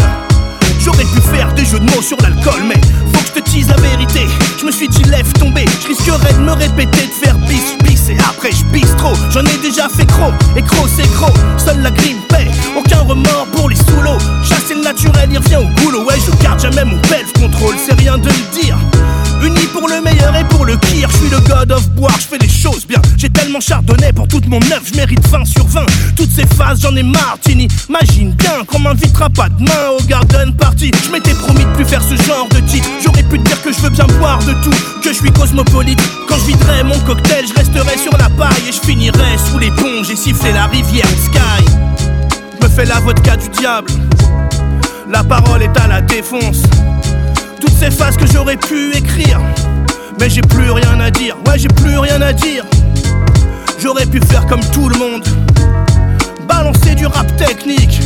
J'aurais pu faire des jeux de mots sur l'alcool, mais faut que je te dise la vérité. Je me suis dit lève tomber, je risquerais de me répéter, de faire bis bis et après je bis trop. J'en ai déjà fait gros, et gros c'est gros. Seule la grime paie, aucun remords pour les sous l'eau. Chasser le naturel, il revient au jamais mon belf contrôle, c'est rien de le dire. Uni pour le meilleur et pour le pire, je suis le god of boire, je fais les choses bien. J'ai tellement chardonnay pour toute mon œuvre, je mérite 20 sur 20. Toutes ces phases, j'en ai marre. Imagine bien qu'on m'invitera pas demain au garden party. Je m'étais promis de plus faire ce genre de titre. J'aurais pu te dire que je veux bien boire de tout, que je suis cosmopolite. Quand je viderai mon cocktail, je resterai sur la paille et je finirai sous les ponts. J'ai sifflé la rivière Sky. Je me fais la vodka du diable. La parole est à la défonce. Toutes ces phases que j'aurais pu écrire. Mais j'ai plus rien à dire, ouais j'ai plus rien à dire. J'aurais pu faire comme tout le monde. Balancer du rap technique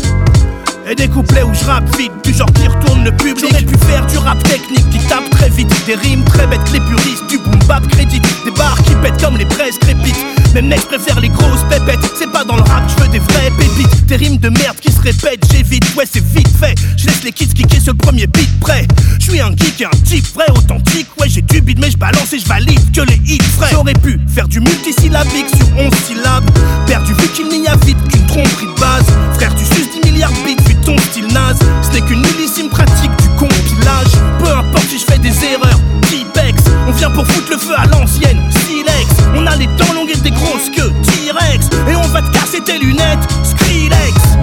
je rappe vite, du genre qui retourne le public. J'aurais pu faire du rap technique qui tape très vite, des rimes très bêtes, les puristes, du boom bap crédit, des barres qui pètent comme les presses crépites. Même mec préfère les grosses pépettes, c'est pas dans le rap, je veux des vraies pépites. Des rimes de merde qui se répètent, j'évite, ouais c'est vite fait. Je laisse les kids kicker sur le premier beat prêt. Je suis un geek et un type vrai, authentique, ouais j'ai du beat mais je balance et je valide que les hits frais. J'aurais pu faire du multisyllabique sur 11 syllabes, perdu vu qu'il n'y a vite qu'une tromperie de base. Frère tu suces 10 milliards de vu ton style naze, ce n'est qu'une millissime pratique du compilage. Peu importe si je fais des erreurs, T-Pex, on vient pour foutre le feu à l'ancienne, Silex. On a les dents longues et des grosses queues, T-Rex, et on va te casser tes lunettes, Skrillex.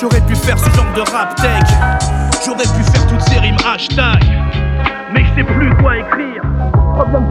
J'aurais pu faire ce genre de rap tech, j'aurais pu faire toutes ces rimes hashtag, mais je sais plus quoi écrire. Problème,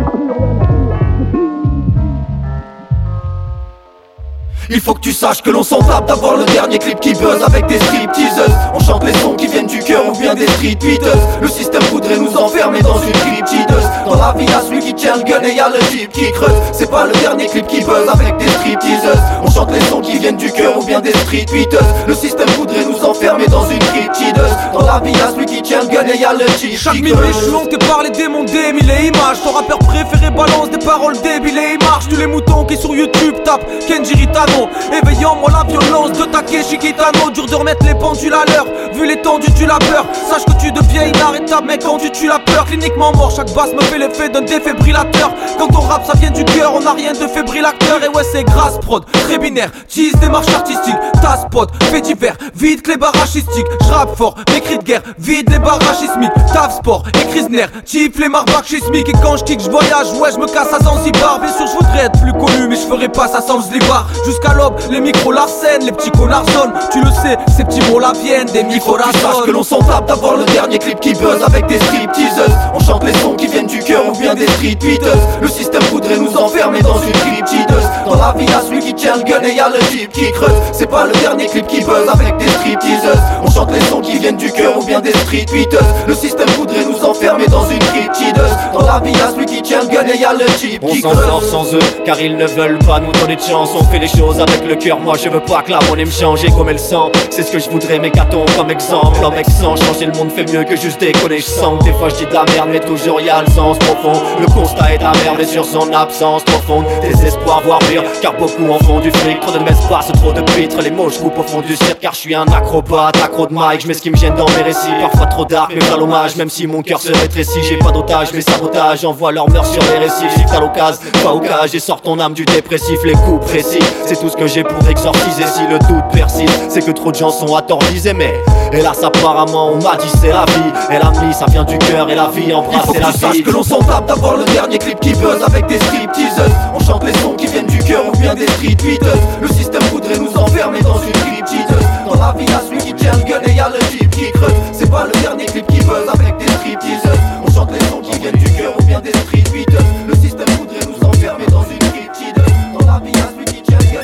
Il faut que tu saches que l'on s'en tape d'avoir le dernier clip qui buzz avec des stripteaseuses. On chante les sons qui viennent du cœur ou bien des street beaters. Le système voudrait nous enfermer dans une cryptideuse Dans la vie y'a celui qui tient le gun et y'a le jeep qui creuse. C'est pas le dernier clip qui buzz avec des stripteaseuses On chante les sons qui viennent du cœur ou bien des street beaters. Le système voudrait nous enfermer dans une cryptideuse Dans la vie y'a celui qui tient le gun et y'a le jeep Chaque qui minuit je creuse suis hanté par les démons des mille et images. Ton rappeur préféré balance des paroles débiles et il marche. Tu les moutons qui sur YouTube tapent. Kenji Ritano Éveillant moi la violence de Takeshi Kitano Dur de remettre les pendules à l'heure. Vu l'étendue du labeur Sache que tu deviens inarrêtable mec quand tu la peur. Cliniquement mort chaque basse me fait l'effet d'un défibrillateur. Quand on rap ça vient du cœur. On a rien de fébrillateur Et ouais c'est grâce prod, très binaire. Tease démarche artistique, ta spot, fait divers. Vide que les barachistiques, j'rappe fort, cris de guerre. Vide les barrachismiques, taf sport, et Krisner Type les marbacs Et quand je kick je voyage, ouais je me casse à Zanzibar. Bien sûr je voudrais être plus connu mais je ferai pas ça sans Zlibar Jusqu'à les micros l'arsène, les petits connards Tu le sais, ces petits mots la viennent, des micros la Sache que l'on s'en tape d'avoir le dernier clip qui buzz avec des stripteaseuses. On chante les sons qui viennent du cœur ou bien des street beaters. Le système voudrait nous enfermer dans une cryptideuse. Dans la vie y'a celui qui tient le gun et y'a le jeep qui creuse. C'est pas le dernier clip qui buzz avec des stripteaseuses. On chante les sons qui viennent du cœur ou bien des street beaters. Le système voudrait nous enfermer dans une cryptideuse. Dans la vie y'a celui qui tient le gun et y'a le jeep On qui s'en creuse. sort sans eux, car ils ne veulent pas nous donner de chance. On fait les choses avec le cœur, moi je veux pas que la monnaie me change. Comme elle sent, c'est ce que je voudrais, mais comme exemple L'homme sans changer le monde fait mieux que juste déconner. Je sens des fois je dis de la merde, mais toujours y a le sens profond. Le constat est amer, mais sur son absence profonde. Désespoir, voire pire, car beaucoup en font du fric. Trop de m'espace, trop de pitres. Les mots je coupe au fond du cirque, car je suis un acrobate, accro de mic. Je mets ce qui me gêne dans mes récits. Parfois trop dark, mais pas l'hommage, même si mon cœur se rétrécit. J'ai pas d'otage, mais sabotage, envoie leur meurtre sur les récifs. Si t'as l'occasion, pas au cas, et sors ton âme du dépressif, les coups précis. C'est tout ce que j'ai pour exorciser si le doute persiste. C'est que trop de gens sont visés, mais hélas, apparemment, on m'a dit c'est la vie. Et l'ami, ça vient du cœur et la vie embrasse la vie. que l'on s'en tape d'avoir le dernier clip qui buzz avec des stripteaseuses. On chante les sons qui viennent du cœur ou bien des street beaters. Le système voudrait nous enfermer dans une cryptideuse Dans la vie y'a celui qui tient le gun et y'a le jeep qui creuse. C'est pas le dernier clip qui buzz avec des stripteaseuses. On chante les sons qui viennent du cœur ou bien des street beaters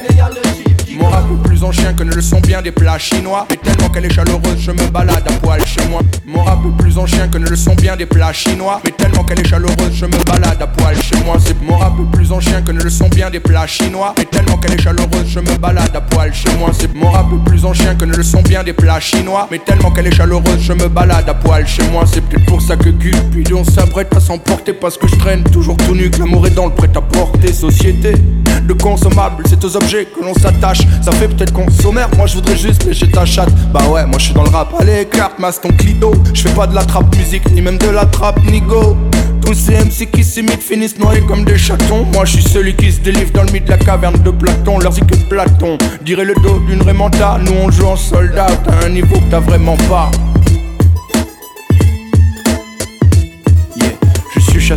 généalogie. Mon rap en chien que ne le sont bien des plats chinois. Et tellement qu'elle est chaleureuse, je me balade à poil chez moi. Mon rap est plus en chien que ne le sont bien des plats chinois. Mais tellement qu'elle est chaleureuse, je me balade à poil chez moi. C'est mon rap est plus en chien que ne le sont bien des plats chinois. Et tellement qu'elle est chaleureuse, je me balade à poil chez moi. C'est mon rap est plus en chien que ne le sont bien des plats chinois. Mais tellement qu'elle est chaleureuse, je me balade à poil chez moi. C'est peut-être pour ça que Cupidon s'apprête à s'emporter. Parce que je traîne toujours tout nu, que l'amour est dans le prêt-à-porter. Société de consommables, c'est aux objets que l'on s'attache. Ça fait peut-être consommaire, moi je voudrais juste lécher ta chatte. Bah ouais, moi je suis dans le rap. Allez, écarte, masse ton clito. Je fais pas de la trappe musique, ni même de la trappe nigo. Tous ces MC qui s'imitent finissent noyés comme des chatons. Moi je suis celui qui se délivre dans le milieu de la caverne de Platon. Leur que Platon dirait le dos d'une Raymanda. Nous on joue en soldat, t'as un niveau que t'as vraiment pas.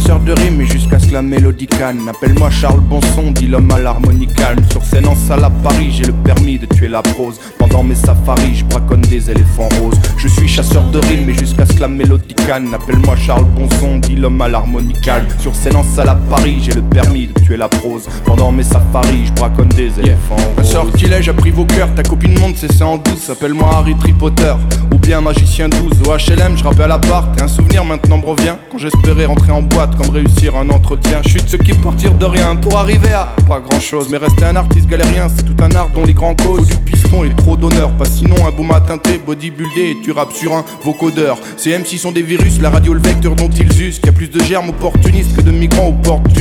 Chasseur de rimes et jusqu'à ce que la mélodie canne. Appelle-moi Charles Bonson, dit l'homme à l'harmonie calme. Sur scène en salle à Paris, j'ai le permis de tuer la prose. Pendant mes safaris, je braconne des éléphants roses. Je suis chasseur de rimes et jusqu'à ce que la mélodie canne. Appelle-moi Charles Bonson, dit l'homme à l'harmonie calme. Sur scène en salle à Paris, j'ai le permis de tuer la prose. Pendant mes safaris, je braconne des éléphants Un roses sortilège a pris vos cœurs, ta copine monte, c'est ça en douce. Appelle-moi Harry Tripotter. Ou bien Magicien 12. Au HLM, je rappelle à l'appart et un souvenir maintenant me revient. Quand j'espérais rentrer en boîte, comme réussir un entretien. Je suis de ceux qui partir de rien pour arriver à pas grand chose. Mais rester un artiste galérien, c'est tout un art dont les grands causes. du piston et trop d'honneur. Pas sinon un beau matin t'es bodybuildé et tu rappes sur un vocodeur. Ces MC sont des virus, la radio le vecteur dont ils usent. Qu'il plus de germes opportunistes que de migrants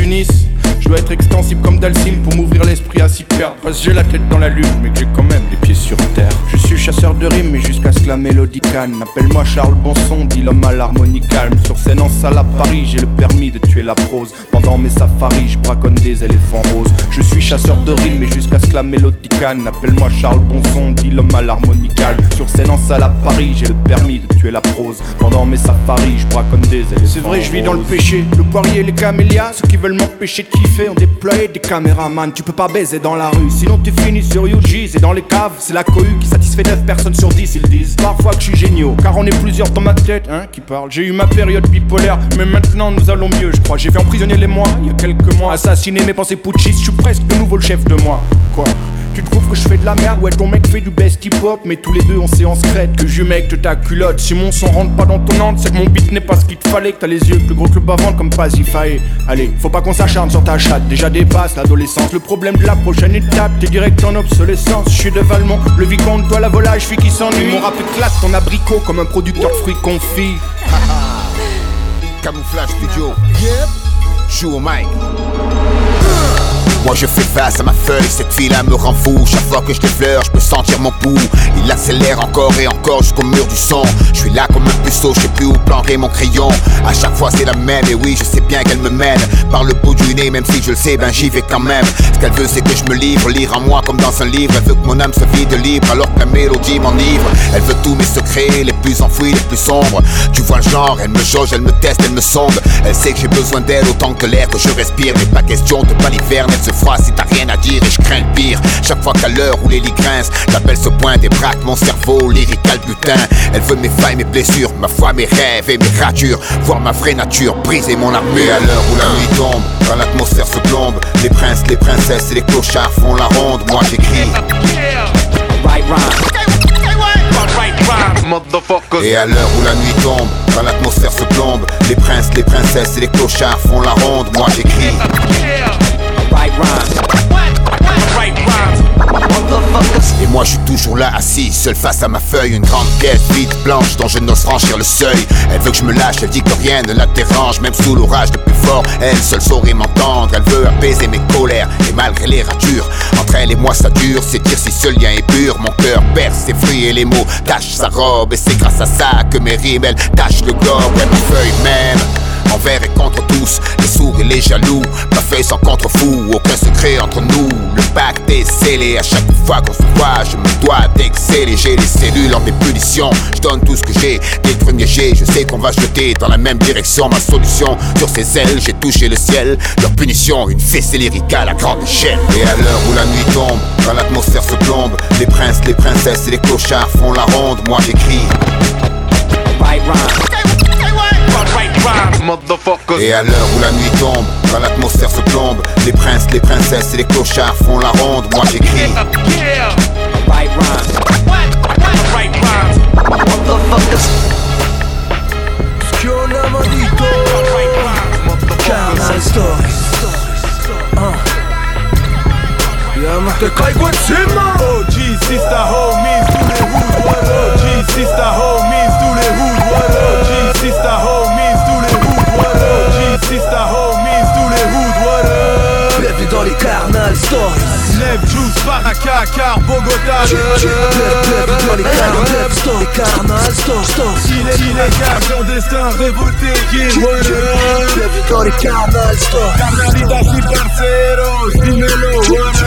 Nice. Je dois être extensible comme Dalcine pour m'ouvrir l'esprit à s'y perdre. Parce que j'ai la tête dans la lune, mais que j'ai quand même les pieds sur terre. Je suis chasseur de rimes, mais jusqu'à ce que la mélodie calme. Appelle-moi Charles Bonson, dit l'homme à l'harmonie calme. Sur scène en salle à Paris, j'ai le permis de tuer la prose. Pendant mes safaris, je braconne des éléphants roses. Je suis chasseur de rimes, mais jusqu'à ce que la mélodie calme. Appelle-moi Charles Bonson, dit l'homme à l'harmonie calme. Sur scène en salle à Paris, j'ai le permis de tuer la prose. Pendant mes safaris, je braconne des éléphants C'est vrai, je vis dans le péché. Le poirier, les camélias, ceux qui veulent m'empêcher de kiffer, on déploie des caméramans. Tu peux pas baiser dans la rue, sinon tu finis sur UG. C'est dans les caves, c'est la cohue qui satisfait 9 personnes sur 10, ils disent. Parfois que je suis géniaux, car on est plusieurs dans ma tête, hein, qui parlent. J'ai eu ma période bipolaire, mais maintenant nous allons mieux, je crois. J'ai fait emprisonner les mois, il y a quelques mois. Assassiner mes pensées putschistes, je suis presque nouveau le chef de moi. Quoi? Tu trouves que je fais de la merde? Ouais ton mec fait du best hip hop Mais tous les deux on séance crête. Que je mec de ta culotte Si mon son rentre pas dans ton ante C'est que mon beat n'est pas ce qu'il te fallait Que t'as les yeux plus gros que le bas-ventre comme pas faille Allez faut pas qu'on s'acharne sur ta chatte Déjà dépasse l'adolescence. Le problème de la prochaine étape T'es direct en obsolescence. Je suis de Valmont Le vicomte toi la volage Fille qui s'ennuie. Mon rap éclate ton abricot Comme un producteur de fruits confits Camouflage studio. Yep. Joue au mic moi je fais face à ma feuille, cette fille là me rend fou. Chaque fois que je l'effleure, je peux sentir mon pouls. Il accélère encore et encore jusqu'au mur du son. Je suis là comme un puceau, je sais plus où planquer mon crayon. À chaque fois c'est la même. Et oui je sais bien qu'elle me mène Par le bout du nez même si je le sais ben j'y vais quand même. Ce qu'elle veut c'est que je me livre, lire en moi comme dans un livre. Elle veut que mon âme se vide libre alors que la mélodie m'enivre. Elle veut tous mes secrets, les plus enfouis, les plus sombres. Tu vois le genre, elle me jauge, elle me teste, elle me sonde. Elle sait que j'ai besoin d'elle autant que l'air que je respire. Mais pas question de baliverner, elle se froid si t'as rien à dire et je crains le pire. Chaque fois qu'à l'heure où les lits grincent, l'appel se pointe et braque mon cerveau lyrical butin. Elle veut mes failles, mes blessures, ma foi, mes rêves et mes ratures. Voir ma vraie nature briser mon armure à l'heure où la nuit tombe, quand l'atmosphère se plombe. Les princes, les princesses et les clochards font la ronde. Moi j'écris. Et à l'heure où la nuit tombe, quand l'atmosphère se plombe, les princes, les princesses et les clochards font la ronde. Moi j'écris. Et moi je suis toujours là assis, seul face à ma feuille. Une grande pièce vide, blanche dont je n'ose franchir le seuil. Elle veut que je me lâche, elle dit que rien ne la dérange. Même sous l'orage le plus fort, elle seule saurait m'entendre. Elle veut apaiser mes colères, et malgré les ratures Entre elle et moi ça dure, c'est dire si ce lien est pur. Mon cœur perce ses fruits et les mots. Tachent sa robe Et c'est grâce à ça que mes rimes elles tachent le globe Ouais ma feuille même envers et contre tous, les sourds et les jaloux. Ma feuille sans contre-fou, aucun secret entre nous. Le pacte est scellé, à chaque fois qu'on se voit, je me dois d'exceller. J'ai les cellules en ébullition, je donne tout ce que j'ai. Des premiers jets, je sais qu'on va jeter dans la même direction. Ma solution, sur ses ailes, j'ai touché le ciel. Leur punition, une fessée lyrique à la grande échelle. Et à l'heure où la nuit tombe, quand l'atmosphère se plombe, les princes, les princesses et les clochards font la ronde. Moi j'écris. Et à l'heure où la nuit tombe, quand l'atmosphère se plombe, les princes, les princesses et les clochards font la ronde. Moi j'écris. OG sister homies, Stories Lève juice, Baraka, car Bogota Carnal Stories Carnal Stories Si les illégales, clandestins, révoltés, qui les Carnal parceros, up?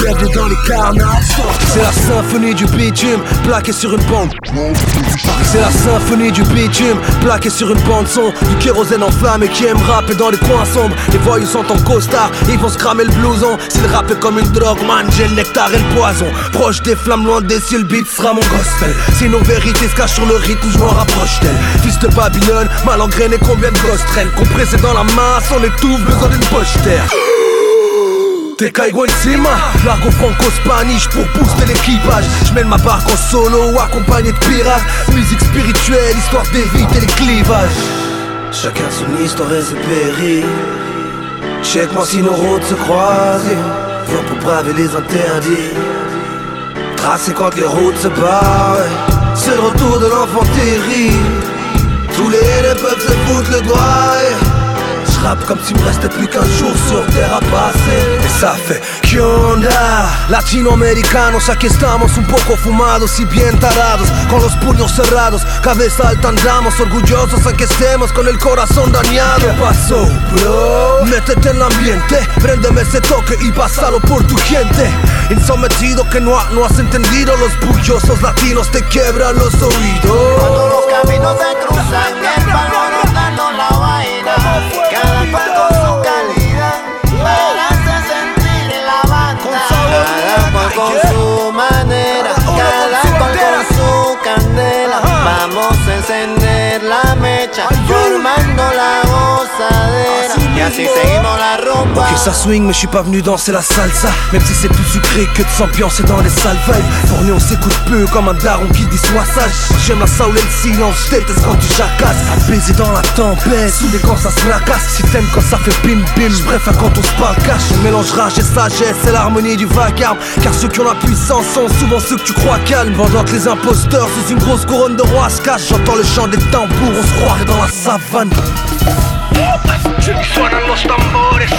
Bienvenue dans les Carnal C'est la symphonie du bitume, plaqué sur une bande. C'est la symphonie du bitume, plaqué sur une bande son. Du kérosène en flamme et qui aime rapper dans les coins sombres. Les voyous sont en costard, ils vont se cramer le blouson. S'ils rappent comme une drogue, man, j'ai le nectar et le poison. Proche des flammes, loin des cieux, le beat sera mon gospel. Si nos vérités se cachent sur le rythme, je m'en rapproche d'elle Fils de Babylone, mal engrainé, combien de gosses traînent Compressé dans la masse, on étouffe, besoin d'une poche terre T'es caigo encima, l'argot franco-spanish pour booster l'équipage J'mène ma barque en solo, accompagné de pirates Musique spirituelle, histoire d'éviter les clivages Chacun son histoire et ses périls. Check-moi si nos routes se croisent. Viens pour braver les interdits. Tracé quand les routes se barrent. C'est le retour de l'enfant. Tous les haineux peuvent se foutre le doigt. Je rappe comme s'il me restait plus qu'un jour sur terre à passer Fait ¿Qué onda? Latinoamericanos, aquí estamos un poco fumados y bien tarados Con los puños cerrados, cabeza alta andamos Orgullosos aunque estemos con el corazón dañado ¿Qué pasó, bro? Métete en el ambiente, préndeme ese toque y pásalo por tu gente Insometido que no, no has entendido Los bullosos latinos te quiebran los oídos Cuando los caminos se cruzan, el la Et rumba. Ok ça swing mais je suis pas venu danser la salsa. Même si c'est plus sucré que de s'ambiancer dans les salles nous on s'écoute peu comme un daron qui dit sois sage. J'aime la saoule et le silence, je déteste quand tu jacasses. Baiser dans la tempête, sous quand ça se fracasse. Si t'aimes quand ça fait bim bim, préfère quand on se parle mélange rage et sagesse, c'est l'harmonie du vacarme. Car ceux qui ont la puissance sont souvent ceux que tu crois calmes. Pendant que les imposteurs sous une grosse couronne de roi se cachent J'entends le chant des tambours, on se croirait dans la savane Suenan los tambores.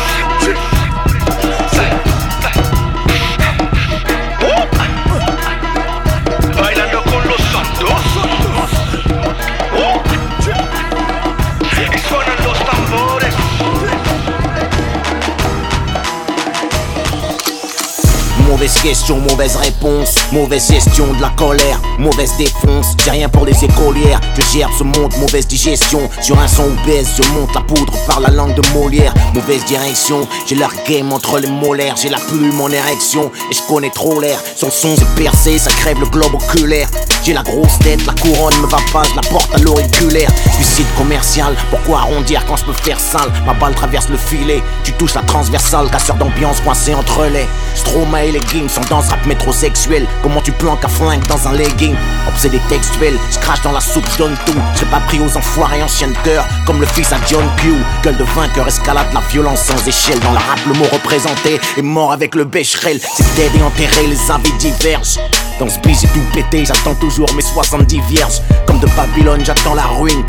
Mauvaise question, mauvaise réponse, mauvaise gestion de la colère, mauvaise défonce, j'ai rien pour les écolières, je gère ce monde, mauvaise digestion, sur un son obèse, je monte la poudre par la langue de Molière, mauvaise direction, j'ai leur game entre les molaires, j'ai la plume en érection, et je connais trop l'air, le son c'est percé, ça crève le globe oculaire, j'ai la grosse tête, la couronne me va pas, je la porte à l'auriculaire, suicide commercial, pourquoi arrondir quand je peux faire sale, ma balle traverse le filet, tu touches la transversale, casseur d'ambiance coincé entre les Stroma et les leggings sont dans ce rap métrosexuel. Comment tu planques un flingue dans un legging? Obsédé textuel, je dans la soupe, donne tout. Je pas pris aux enfoirés anciens cœur Comme le fils à John Q. Gueule de vainqueur, escalade la violence sans échelle. Dans la rap, le mot représenté est mort avec le bécherel. C'est dead et enterré, les avis divergent. Dans ce j'ai tout pété, j'attends toujours mes 70 vierges. Comme de Babylone, j'attends la ruine.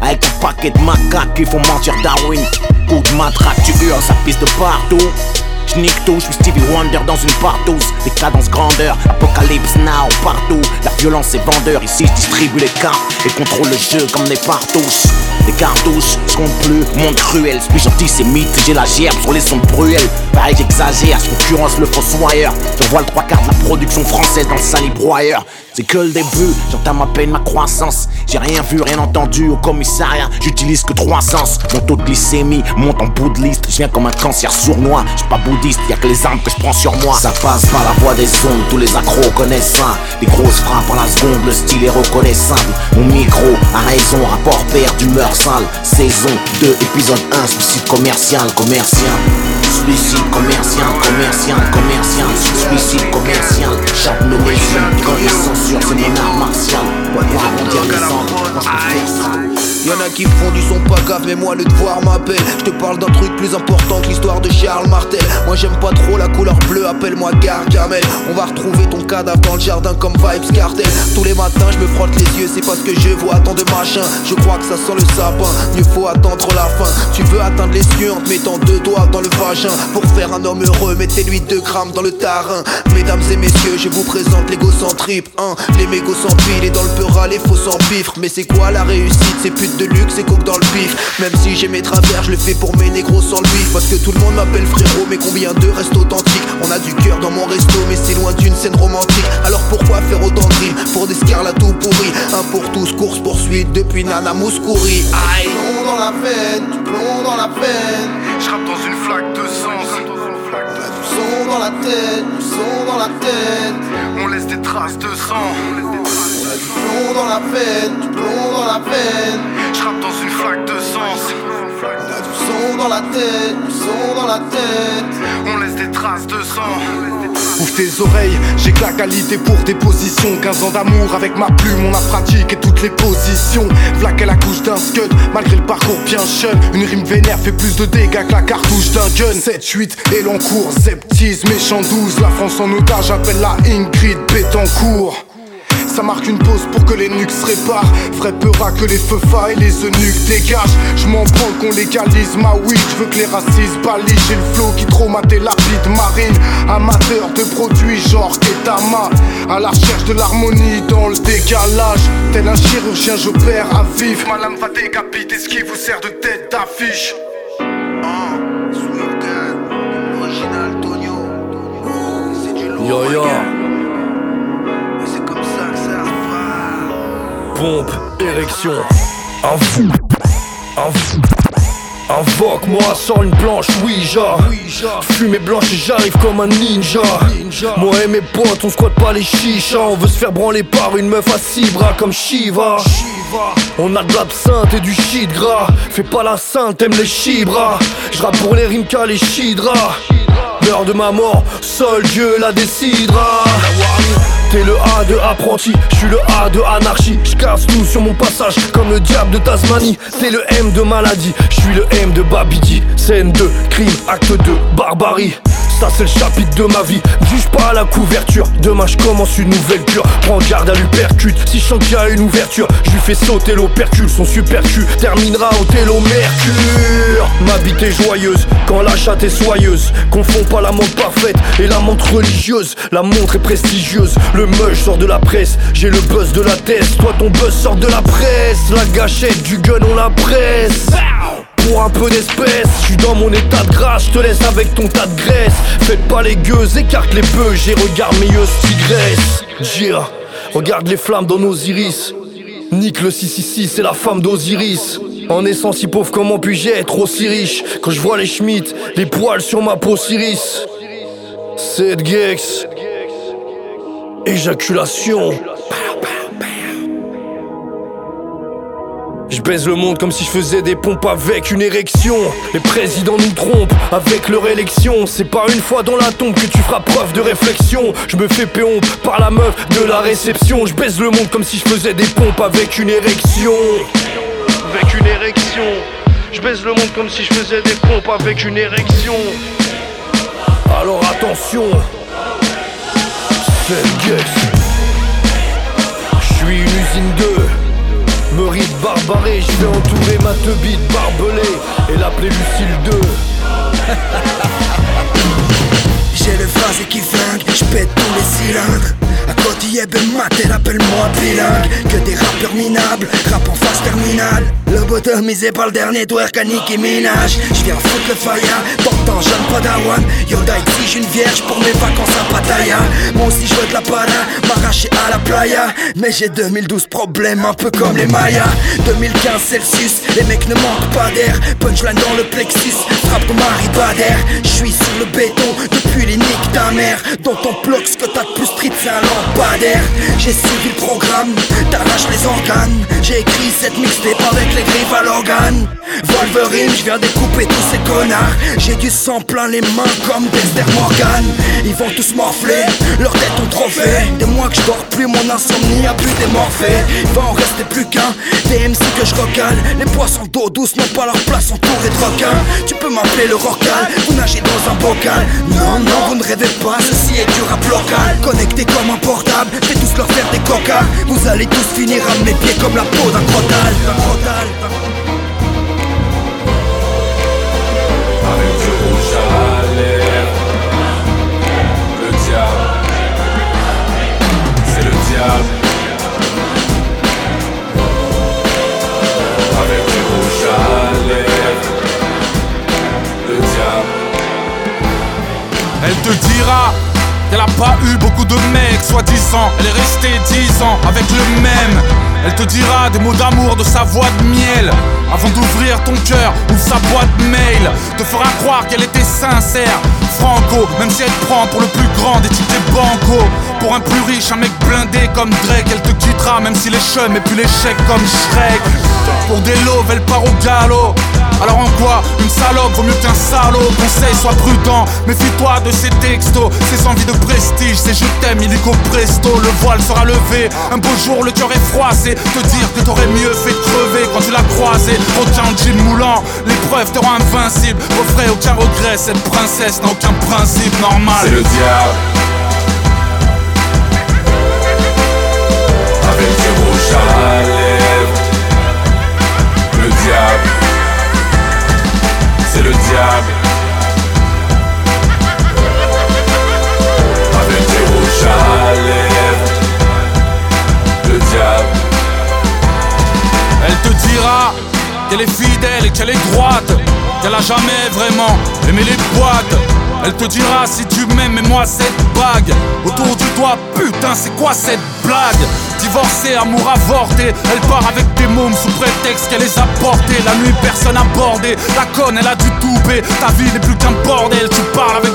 Avec un paquet de macaques qui font mentir Darwin. Coup de matraque, tu hurles, ça pisse de partout je je suis Stevie Wonder dans une partouze. Décadence grandeur, apocalypse now partout. La violence est vendeur, ici je distribue les cartes Et contrôle le jeu comme des partouches. Des cartouches, je compte plus, monde cruel. Suis antisémite, j'ai la gerbe sur les sons bruels. Pareil j'exagère, je concurrence le fossoyeur. Je vois le trois quarts de la production française dans le salibroyeur c'est que le début, j'entame à peine ma croissance. J'ai rien vu, rien entendu au commissariat. J'utilise que trois sens. Mon taux de glycémie monte en bout de liste. Je viens comme un cancer sournois. J'suis pas bouddhiste, y'a que les armes que je prends sur moi. Ça passe par la voie des ondes, tous les accros connaissent ça. Des grosses frappes à la seconde, le style est reconnaissable. Mon micro a raison, rapport père d'humeur sale. Saison 2, épisode 1, suicide commercial, commercial Suicide commercial, commercial, commercial Suicide commercial, chaque nouvelle Quand les censures, c'est mon art martial Pour arrondir les angles, moi je peux faire ça Y'en a qui font du son pas grave, mais moi le devoir m'appelle. Je te parle d'un truc plus important que l'histoire de Charles Martel. Moi j'aime pas trop la couleur bleue, appelle-moi Gargamel. On va retrouver ton cadavre dans le jardin comme Vibes Cartel. Tous les matins je me frotte les yeux, c'est parce que je vois tant de machins. Je crois que ça sent le sapin, mieux faut attendre la fin. Tu veux atteindre les cieux en te mettant deux doigts dans le vagin. Pour faire un homme heureux, mettez-lui deux grammes dans le tarin. Mesdames et messieurs, je vous présente l'égocentripe. Hein, les mégots pile et dans le peural, les faux pifre. Mais c'est quoi la réussite? C'est pute de luxe et coke dans le pif. Même si j'ai mes travers, je le fais pour mes négros sans bif Parce que tout le monde m'appelle frérot, mais combien d'eux restent authentiques? On a du cœur dans mon resto, mais c'est loin d'une scène romantique. Alors pourquoi faire autant de rimes pour des scars tout pourri Un pour tous, course poursuite depuis Nana Mouskouri. Aïe. Plomb dans la veine, plomb dans la veine Je rappe dans une flaque de sang. On a du son dans la tête, du son dans la tête. On laisse des traces de sang. On a du plomb dans la veine, du plomb dans la veine Je rappe dans une flaque de a du son dans la tête, du dans la tête. On laisse des traces de sang. Ouvre tes oreilles, j'ai que la qualité pour tes positions. 15 ans d'amour avec ma plume, on a pratiqué toutes les positions. Vlaquer la couche d'un scud, malgré le parcours bien jeune Une rime vénère fait plus de dégâts que la cartouche d'un gun. 7-8 et l'encours, Zeptis, méchant 12 La France en otage appelle la Ingrid Betancourt ça marque une pause pour que les nuques se réparent. Ferait peur à que les feux et les eunuques dégagent. Je m'en prends qu'on légalise ma weed. Je veux que les racistes balayent. J'ai le flow qui traumaté la de marine. Amateur de produits genre Ketama. À la recherche de l'harmonie dans le décalage. Tel un chirurgien, j'opère à vivre. Ma lame va décapiter ce qui vous sert de tête d'affiche. Yo yo. Pompe, érection. Un fou, un fou. Invoque-moi, sors une planche, Ouija. Fumée blanche et j'arrive comme un ninja. Moi et mes potes, on squatte pas les chichas. On veut se faire branler par une meuf à six bras comme Shiva. On a de l'absinthe et du shit gras. Fais pas la sainte, t'aimes les chibras. J'rappe pour les rimka, les chidras L'heure de ma mort, seul Dieu la décidera T'es le A de apprenti, je suis le A de anarchie. Je casse tout sur mon passage comme le diable de Tasmanie. T'es le M de maladie, je suis le M de Babidi. Scène 2, crime, acte 2, barbarie. Ça c'est le chapitre de ma vie, juge pas la couverture. Demain je commence une nouvelle cure. Prends garde à l'upercute, si je sens qu'il y a une ouverture Je lui fais sauter l'opercule, son super cul Terminera au télo mercure Ma bite est joyeuse, quand la chatte est soyeuse. Confonds pas la montre parfaite et la montre religieuse. La montre est prestigieuse, le mush sort de la presse. J'ai le buzz de la thèse, toi ton buzz sort de la presse. La gâchette du gun on la presse pour un peu d'espèce. Je suis dans mon état de grâce, je te laisse avec ton tas de graisse. Faites pas les gueuses, écarte les bœufs, j'ai regarde meilleuse tigresse. Gira, regarde les flammes dans nos iris. Nique le 666, c'est la femme d'Osiris. En étant si pauvre, comment puis-je être aussi riche? Quand je vois les Schmitt, les poils sur ma peau Siris. Cette gex. Éjaculation. Je baise le monde comme si je faisais des pompes avec une érection. Les présidents nous trompent avec leur élection. C'est pas une fois dans la tombe que tu feras preuve de réflexion. Je me fais péon par la meuf de la réception. Je baise le monde comme si je faisais des pompes avec une érection. Avec une érection. Je baise le monde comme si je faisais des pompes avec une érection. Alors attention. C'est Je suis une usine de Meuride barbaré, je vais entourer ma teubite barbelée et l'appeler Lucille 2. J'ai le phrase qui flingue, je pète tous les cylindres. À côté ben matel, appelle-moi bilingue. Que des rappeurs minables, rap en phase terminale. Le bottom misé par le dernier twerk à Nicki Minaj. J'viens foutre le fire, pourtant jeune padawan. Yoda exige une vierge pour mes vacances à Pattaya? Moi aussi je veux de la para, m'arracher à la playa. Mais j'ai 2012 problèmes, un peu comme les Mayas. 2015 Celsius, les mecs ne manquent pas d'air. Punchline dans le plexus, frappe ton mari Bader. J'suis sur le béton depuis les niques ta mère. Dans ton bloc, ce que t'as de plus street, c'est un lampadaire. J'ai suivi le programme, t'arraches les organes. J'ai écrit cette mixtape avec les griffes à l'organe. Wolverine, je viens découper tous ces connards. J'ai du sang plein les mains comme Dexter Morgan. Ils vont tous morfler, leur tête ont trop fait. Des mois que je dors plus, mon insomnie a pu démorphé. Il va en rester plus qu'un. Des MC que je recale. Les poissons d'eau douce n'ont pas leur place entourés de requins. Tu peux m'appeler le rocal, vous nagez dans un bocal. Non, non, vous ne rêvez pas, ceci est du rap local. Connecté comme un portable, vais tous leur faire des cocas. Vous allez tous finir à mes pieds comme la peau d'un crotal. Avec du rouge à Le diable C'est le diable beaucoup de mecs, soi-disant. Elle est restée dix ans avec le même. Elle te dira des mots d'amour, de sa voix de miel. Avant d'ouvrir ton cœur, ouvre sa boîte mail. Te fera croire qu'elle était sincère. Franco, même si elle prend pour le plus grand des types des bancos. Pour un plus riche, un mec blindé comme Drake, elle te quittera même si les chums et puis l'échec comme Shrek. Pour des loves, elle part au galop. Alors en quoi Une salope vaut mieux qu'un salaud? Conseil, sois prudent, méfie-toi de ces textos Ces envies de prestige, c'est je t'aime, illico presto Le voile sera levé, un beau jour le cœur est froissé Te dire que t'aurais mieux fait crever quand tu l'as croisé Aucun jean moulant, l'épreuve te rend invincible Refrais aucun regret, cette princesse n'a aucun principe normal. C'est le diable. Avec des rouges à la lèvre Le diable. C'est le diable. Avec à la lèvre Le diable. Elle te dira qu'elle est fidèle et qu'elle est droite Qu'elle a jamais vraiment aimé les boîtes Elle te dira si tu m'aimes et moi cette bague Autour du doigt, putain c'est quoi cette blague? Divorcée, amour avorté Elle part avec des mômes sous prétexte qu'elle les a portés. La nuit personne abordé. La conne elle a du toupet Ta vie n'est plus qu'un bordel. Tu parles avec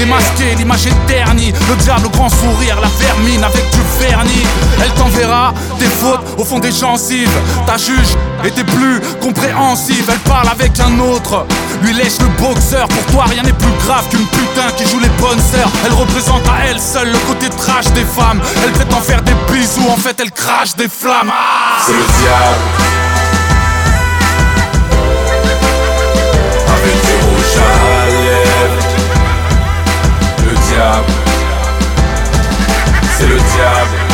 Démasqué, l'image est Le diable au grand sourire, la vermine avec du vernis. Elle t'enverra des fautes au fond des gencives. Ta juge était plus compréhensive. Elle parle avec un autre. Lui lèche le boxeur. Pour toi rien n'est plus grave qu'une putain qui joue les bonnes sœurs. Elle représente à elle seule le côté trash des femmes. Elle prétend faire des bisous, en fait elle crache des flammes. Ah. C'est le diable diable. C'est le diable.